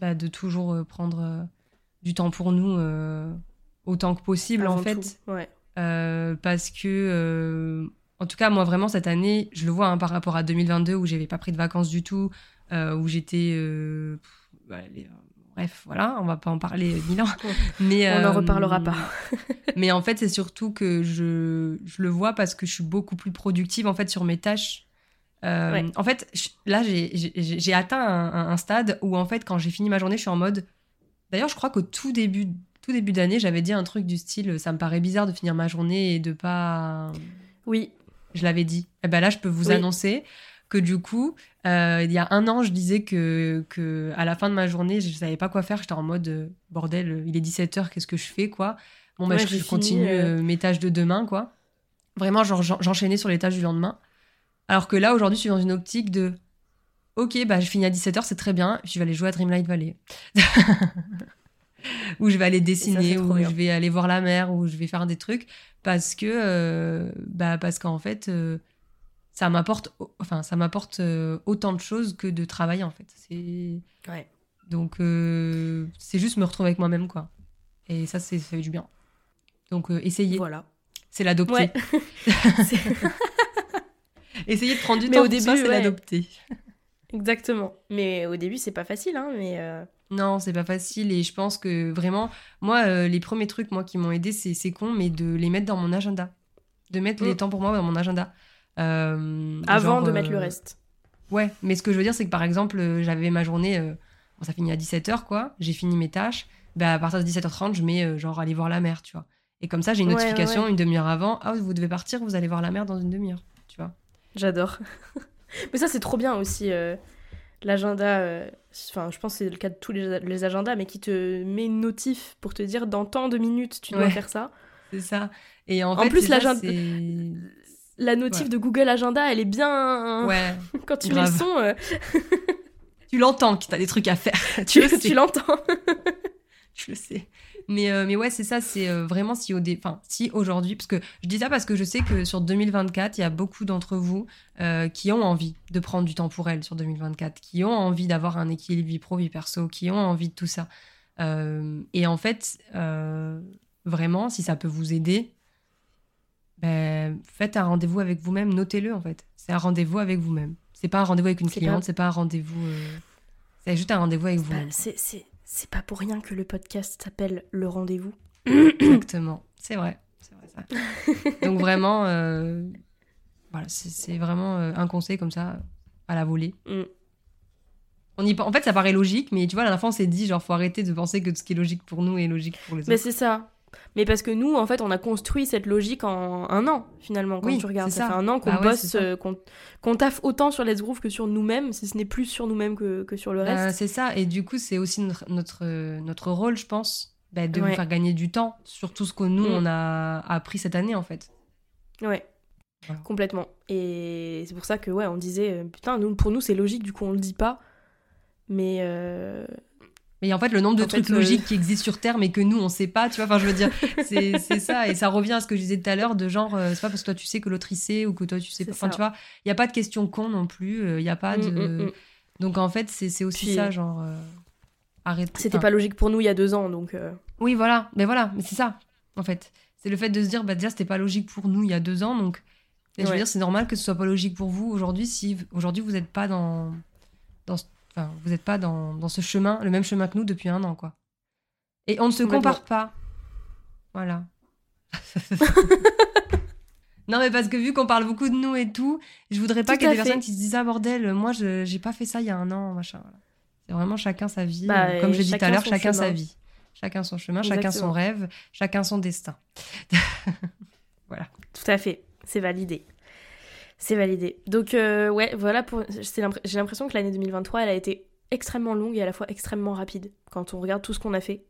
bah, de toujours prendre du temps pour nous autant que possible, en fait. Ouais. parce que, en tout cas, moi vraiment, cette année, je le vois hein, par rapport à 2022 où j'avais pas pris de vacances du tout, où j'étais. Bah, Bref, voilà, on va pas en parler mille ans. Mais, on n'en euh, reparlera pas. mais en fait, c'est surtout que je, je, le vois parce que je suis beaucoup plus productive en fait sur mes tâches. Euh, en fait, là, j'ai atteint un, stade où en fait, quand j'ai fini ma journée, je suis en mode. D'ailleurs, je crois qu'au tout début, tout début d'année, j'avais dit un truc du style, ça me paraît bizarre de finir ma journée et de pas. Oui. Je l'avais dit. Et eh ben là, je peux vous annoncer que du coup, euh, il y a un an, je disais que, que à la fin de ma journée, je savais pas quoi faire. J'étais en mode euh, bordel, il est 17h, qu'est-ce que je fais quoi? Bon, bah, je, continue euh, mes tâches de demain quoi. Vraiment, genre, j'enchaînais sur les tâches du lendemain. Alors que là, aujourd'hui, je suis dans une optique de ok, bah, je finis à 17h, c'est très bien, je vais aller jouer à Dreamlight Valley. où je vais aller dessiner, où je vais aller voir la mer, où je vais faire des trucs, parce que, euh, bah, parce qu'en fait, euh, ça m'apporte, enfin, ça m'apporte euh, autant de choses que de travailler en fait. C'est, ouais. donc c'est juste me retrouver avec moi-même quoi. Et ça, c'est, ça fait du bien. Donc essayez. Voilà. C'est l'adopter. Essayez de prendre du temps. au début, c'est l'adopter. Exactement. Mais au début, c'est pas facile, hein, mais. Non, c'est pas facile et je pense que vraiment, moi, euh, les premiers trucs moi qui m'ont aidé, c'est con, mais de les mettre dans mon agenda, de mettre les mm. temps pour moi dans mon agenda. Euh, Avant de mettre le euh, reste. Ouais, mais ce que je veux dire, c'est que par exemple, j'avais ma journée, ça finit à 17h, quoi, j'ai fini mes tâches, bah, à partir de 17h30, je mets genre aller voir la mer, tu vois. Et comme ça, j'ai une notification une demi-heure avant, ah, vous devez partir, vous allez voir la mer dans une demi-heure, tu vois. J'adore. mais ça, c'est trop bien aussi l'agenda, euh, enfin je pense que c'est le cas de tous les, agendas, mais qui te met une notif pour te dire dans tant de minutes tu dois faire ça. C'est ça. Et en, en plus, l'agenda. La notif de Google Agenda, elle est bien. Ouais. Quand tu mets le son. Euh, tu l'entends que tu as des trucs à faire. tu, tu l'entends. je le sais. Mais, euh, mais ouais, c'est ça, c'est euh, vraiment si, au enfin, si aujourd'hui, parce que je dis ça parce que je sais que sur 2024, il y a beaucoup d'entre vous qui ont envie de prendre du temps pour elles sur 2024, qui ont envie d'avoir un équilibre vie pro, vie perso, qui ont envie de tout ça. et en fait, vraiment, si ça peut vous aider, ben, faites un rendez-vous avec vous-même, notez-le en fait. C'est un rendez-vous avec vous-même. C'est pas un rendez-vous avec une cliente, c'est pas un rendez-vous. C'est juste un rendez-vous avec vous. C'est c'est pas pour rien que le podcast s'appelle Le Rendez-vous. Exactement, c'est vrai. vrai ça. Donc vraiment, euh, voilà, c'est vraiment euh, un conseil comme ça, à la volée. Mm. On y, en fait, ça paraît logique, mais tu vois, à la fin, on s'est dit, genre, faut arrêter de penser que ce qui est logique pour nous est logique pour les autres. Mais c'est ça. Mais parce que nous, en fait, on a construit cette logique en un an, finalement, quand tu regardes. Ça. fait un an qu'on bah bosse, euh, qu'on taffe autant sur Let's Groove que sur nous-mêmes, si ce n'est plus sur nous-mêmes que, que, sur le bah, reste. c'est ça, et du coup, c'est aussi notre, notre, notre, rôle, je pense, bah, de faire gagner du temps sur tout ce que nous, mm. on a appris cette année, en fait. Ouais. Complètement. Et c'est pour ça que, ouais, on disait, euh, putain, nous, pour nous, c'est logique, du coup, on le dit pas. Mais, euh, mais en fait, le nombre de trucs euh, logiques qui existent sur Terre, mais que nous, on sait pas, tu vois. Enfin, je veux dire, c'est ça. Et ça revient à ce que je disais tout à l'heure, de genre, euh, c'est pas parce que toi, tu sais que l'autre, il sait, ou que toi, tu sais pas. Enfin, tu vois, il n'y a pas de question con non plus. Il euh, n'y a pas mm, de. Mm, mm. Donc, en fait, c'est aussi ça, genre. arrête. C'était pas logique pour nous il y a deux ans, donc. Oui, voilà. Mais voilà, mais c'est ça, en fait. C'est le fait de se dire, bah, déjà, c'était pas logique pour nous il y a deux ans, donc. je veux dire, c'est normal que ce soit pas logique pour vous aujourd'hui si aujourd'hui vous n'êtes pas dans, dans vous n'êtes pas dans, ce chemin, le même chemin que nous depuis un an, quoi. Et on ne se compare pas. Voilà. non, mais parce que vu qu'on parle beaucoup de nous et tout, je voudrais pas qu'il y ait des personnes qui se disent Ah bordel, moi je j'ai pas fait ça il y a un an, machin. C'est vraiment chacun sa vie. Bah, Comme j'ai dit tout à l'heure, chacun sa vie. Chacun son chemin, chacun son rêve, chacun son destin. voilà. Tout à fait. C'est validé. C'est validé. Donc, euh, ouais, voilà, pour... j'ai l'impression que l'année 2023, elle a été extrêmement longue et à la fois extrêmement rapide quand on regarde tout ce qu'on a fait,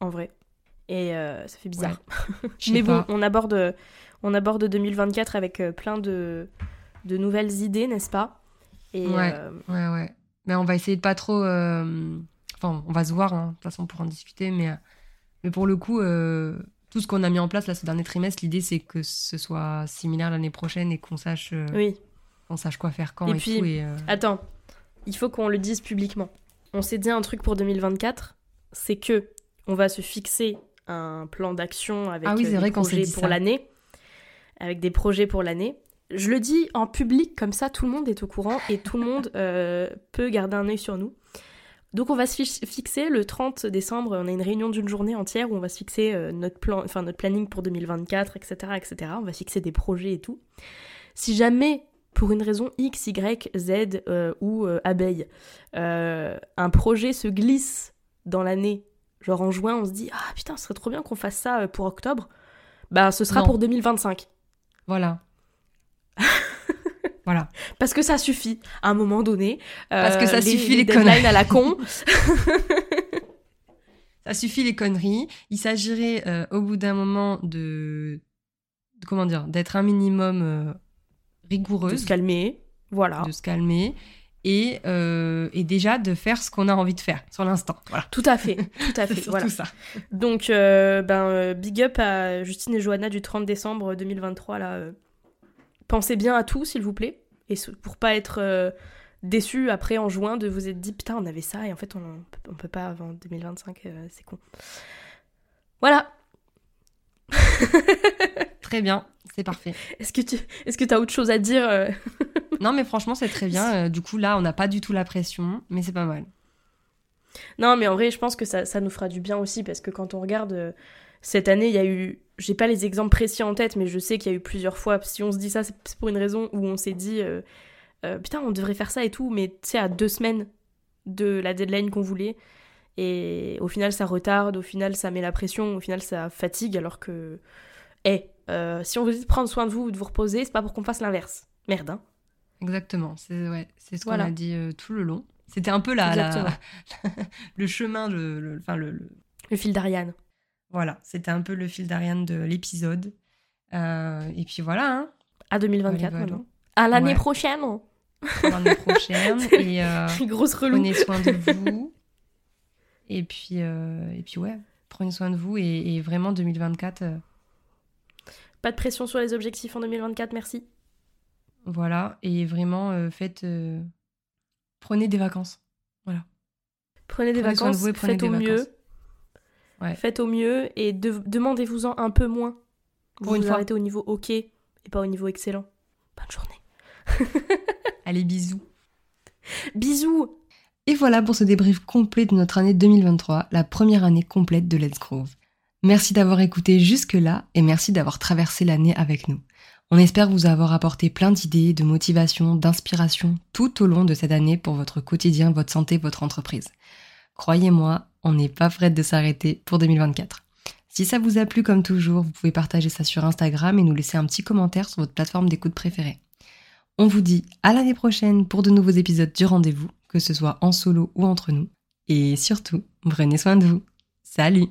en vrai. Et euh, ça fait bizarre. Mais bon, on aborde, on aborde 2024 avec euh, plein de, de nouvelles idées, n'est-ce pas? Et, ouais, ouais, ouais. Mais on va essayer de pas trop. Enfin, on va se voir, hein, de toute façon, pour en discuter. Mais, mais pour le coup, tout ce qu'on a mis en place là ce dernier trimestre, l'idée c'est que ce soit similaire l'année prochaine et qu'on sache, euh, oui. on sache quoi faire quand et, puis, tout. Et, euh, Attends, il faut qu'on le dise publiquement. On s'est dit un truc pour 2024, c'est que on va se fixer un plan d'action avec ah euh, des projets pour l'année, avec des projets pour l'année. Je le dis en public comme ça, tout le monde est au courant et tout le monde peut garder un œil sur nous. Donc on va se fixer le 30 décembre, on a une réunion d'une journée entière où on va se fixer euh, notre plan, enfin notre planning pour 2024, etc., etc. On va fixer des projets et tout. Si jamais pour une raison X, Y, Z euh, ou euh, abeille, un projet se glisse dans l'année, genre en juin, on se dit ah putain, ce serait trop bien qu'on fasse ça pour octobre. Bah ce sera pour 2025. Voilà. Voilà. Parce que ça suffit à un moment donné. Parce que ça euh, suffit les, conneries à la con. ça suffit les conneries. Il s'agirait euh, au bout d'un moment de, comment dire, d'être un minimum euh, rigoureuse. De se calmer, voilà. De se calmer et, euh, et déjà de faire ce qu'on a envie de faire sur l'instant. Voilà. Tout à fait, tout à fait. Voilà. ça. Donc, euh, ben, euh, big up à Justine et Johanna du 30 décembre 2023. Là, euh. Pensez bien à tout, s'il vous plaît. Et pour pas être euh, déçu après en juin de vous être dit putain, on avait ça et en fait, on, on peut pas avant 2025, euh, c'est con. Voilà. Très bien, c'est parfait. Est-ce que tu est-ce que as autre chose à dire euh? Non, mais franchement, c'est très bien. Du coup, là, on n'a pas du tout la pression, mais c'est pas mal. Non, mais en vrai, je pense que ça, ça nous fera du bien aussi parce que quand on regarde cette année, il y a eu. J'ai pas les exemples précis en tête, mais je sais qu'il y a eu plusieurs fois. Si on se dit ça, c'est pour une raison où on s'est dit euh, euh, putain, on devrait faire ça et tout, mais tu sais, à deux semaines de la deadline qu'on voulait. Et au final, ça retarde, au final, ça met la pression, au final, ça fatigue, alors que. Eh, euh, si on vous dit de prendre soin de vous ou de vous reposer, c'est pas pour qu'on fasse l'inverse. Merde, hein. Exactement, c'est ouais, ce qu'on a dit tout le long. C'était un peu la, la- le chemin, le, le- enfin le, le- Le fil d'Ariane. Voilà, c'était un peu le fil d'Ariane de l'épisode. Euh, et puis voilà, hein, À 2024 Voilà, voilà. À l'année Ouais. prochaine. pour l'année prochaine. et euh, Grosse relou. prenez soin de vous. Et puis, euh, et puis ouais, prenez soin de vous. Et, et vraiment 2024, euh, Pas de pression sur les objectifs en 2024, merci. voilà. Et vraiment, faites, prenez des vacances. Prenez des Prenez soin de vacances, vous et prenez faites des au vacances. mieux. Ouais. Faites au mieux et de- demandez-vous-en un peu moins. Vous Pour une vous fois. arrêtez au niveau OK et pas au niveau excellent. Bonne journée. Allez, bisous. Bisous Et voilà pour ce débrief complet de notre année 2023, la première année complète de Let's Grove. Merci d'avoir écouté jusque-là et merci d'avoir traversé l'année avec nous. On espère vous avoir apporté plein d'idées, de motivation, d'inspiration tout au long de cette année pour votre quotidien, votre santé, votre entreprise. Croyez-moi, on n'est pas prête de s'arrêter pour 2024. Si ça vous a plu comme toujours, vous pouvez partager ça sur Instagram et nous laisser un petit commentaire sur votre plateforme d'écoute préférée. On vous dit à l'année prochaine pour de nouveaux épisodes du rendez-vous, que ce soit en solo ou entre nous. Et surtout, prenez soin de vous. Salut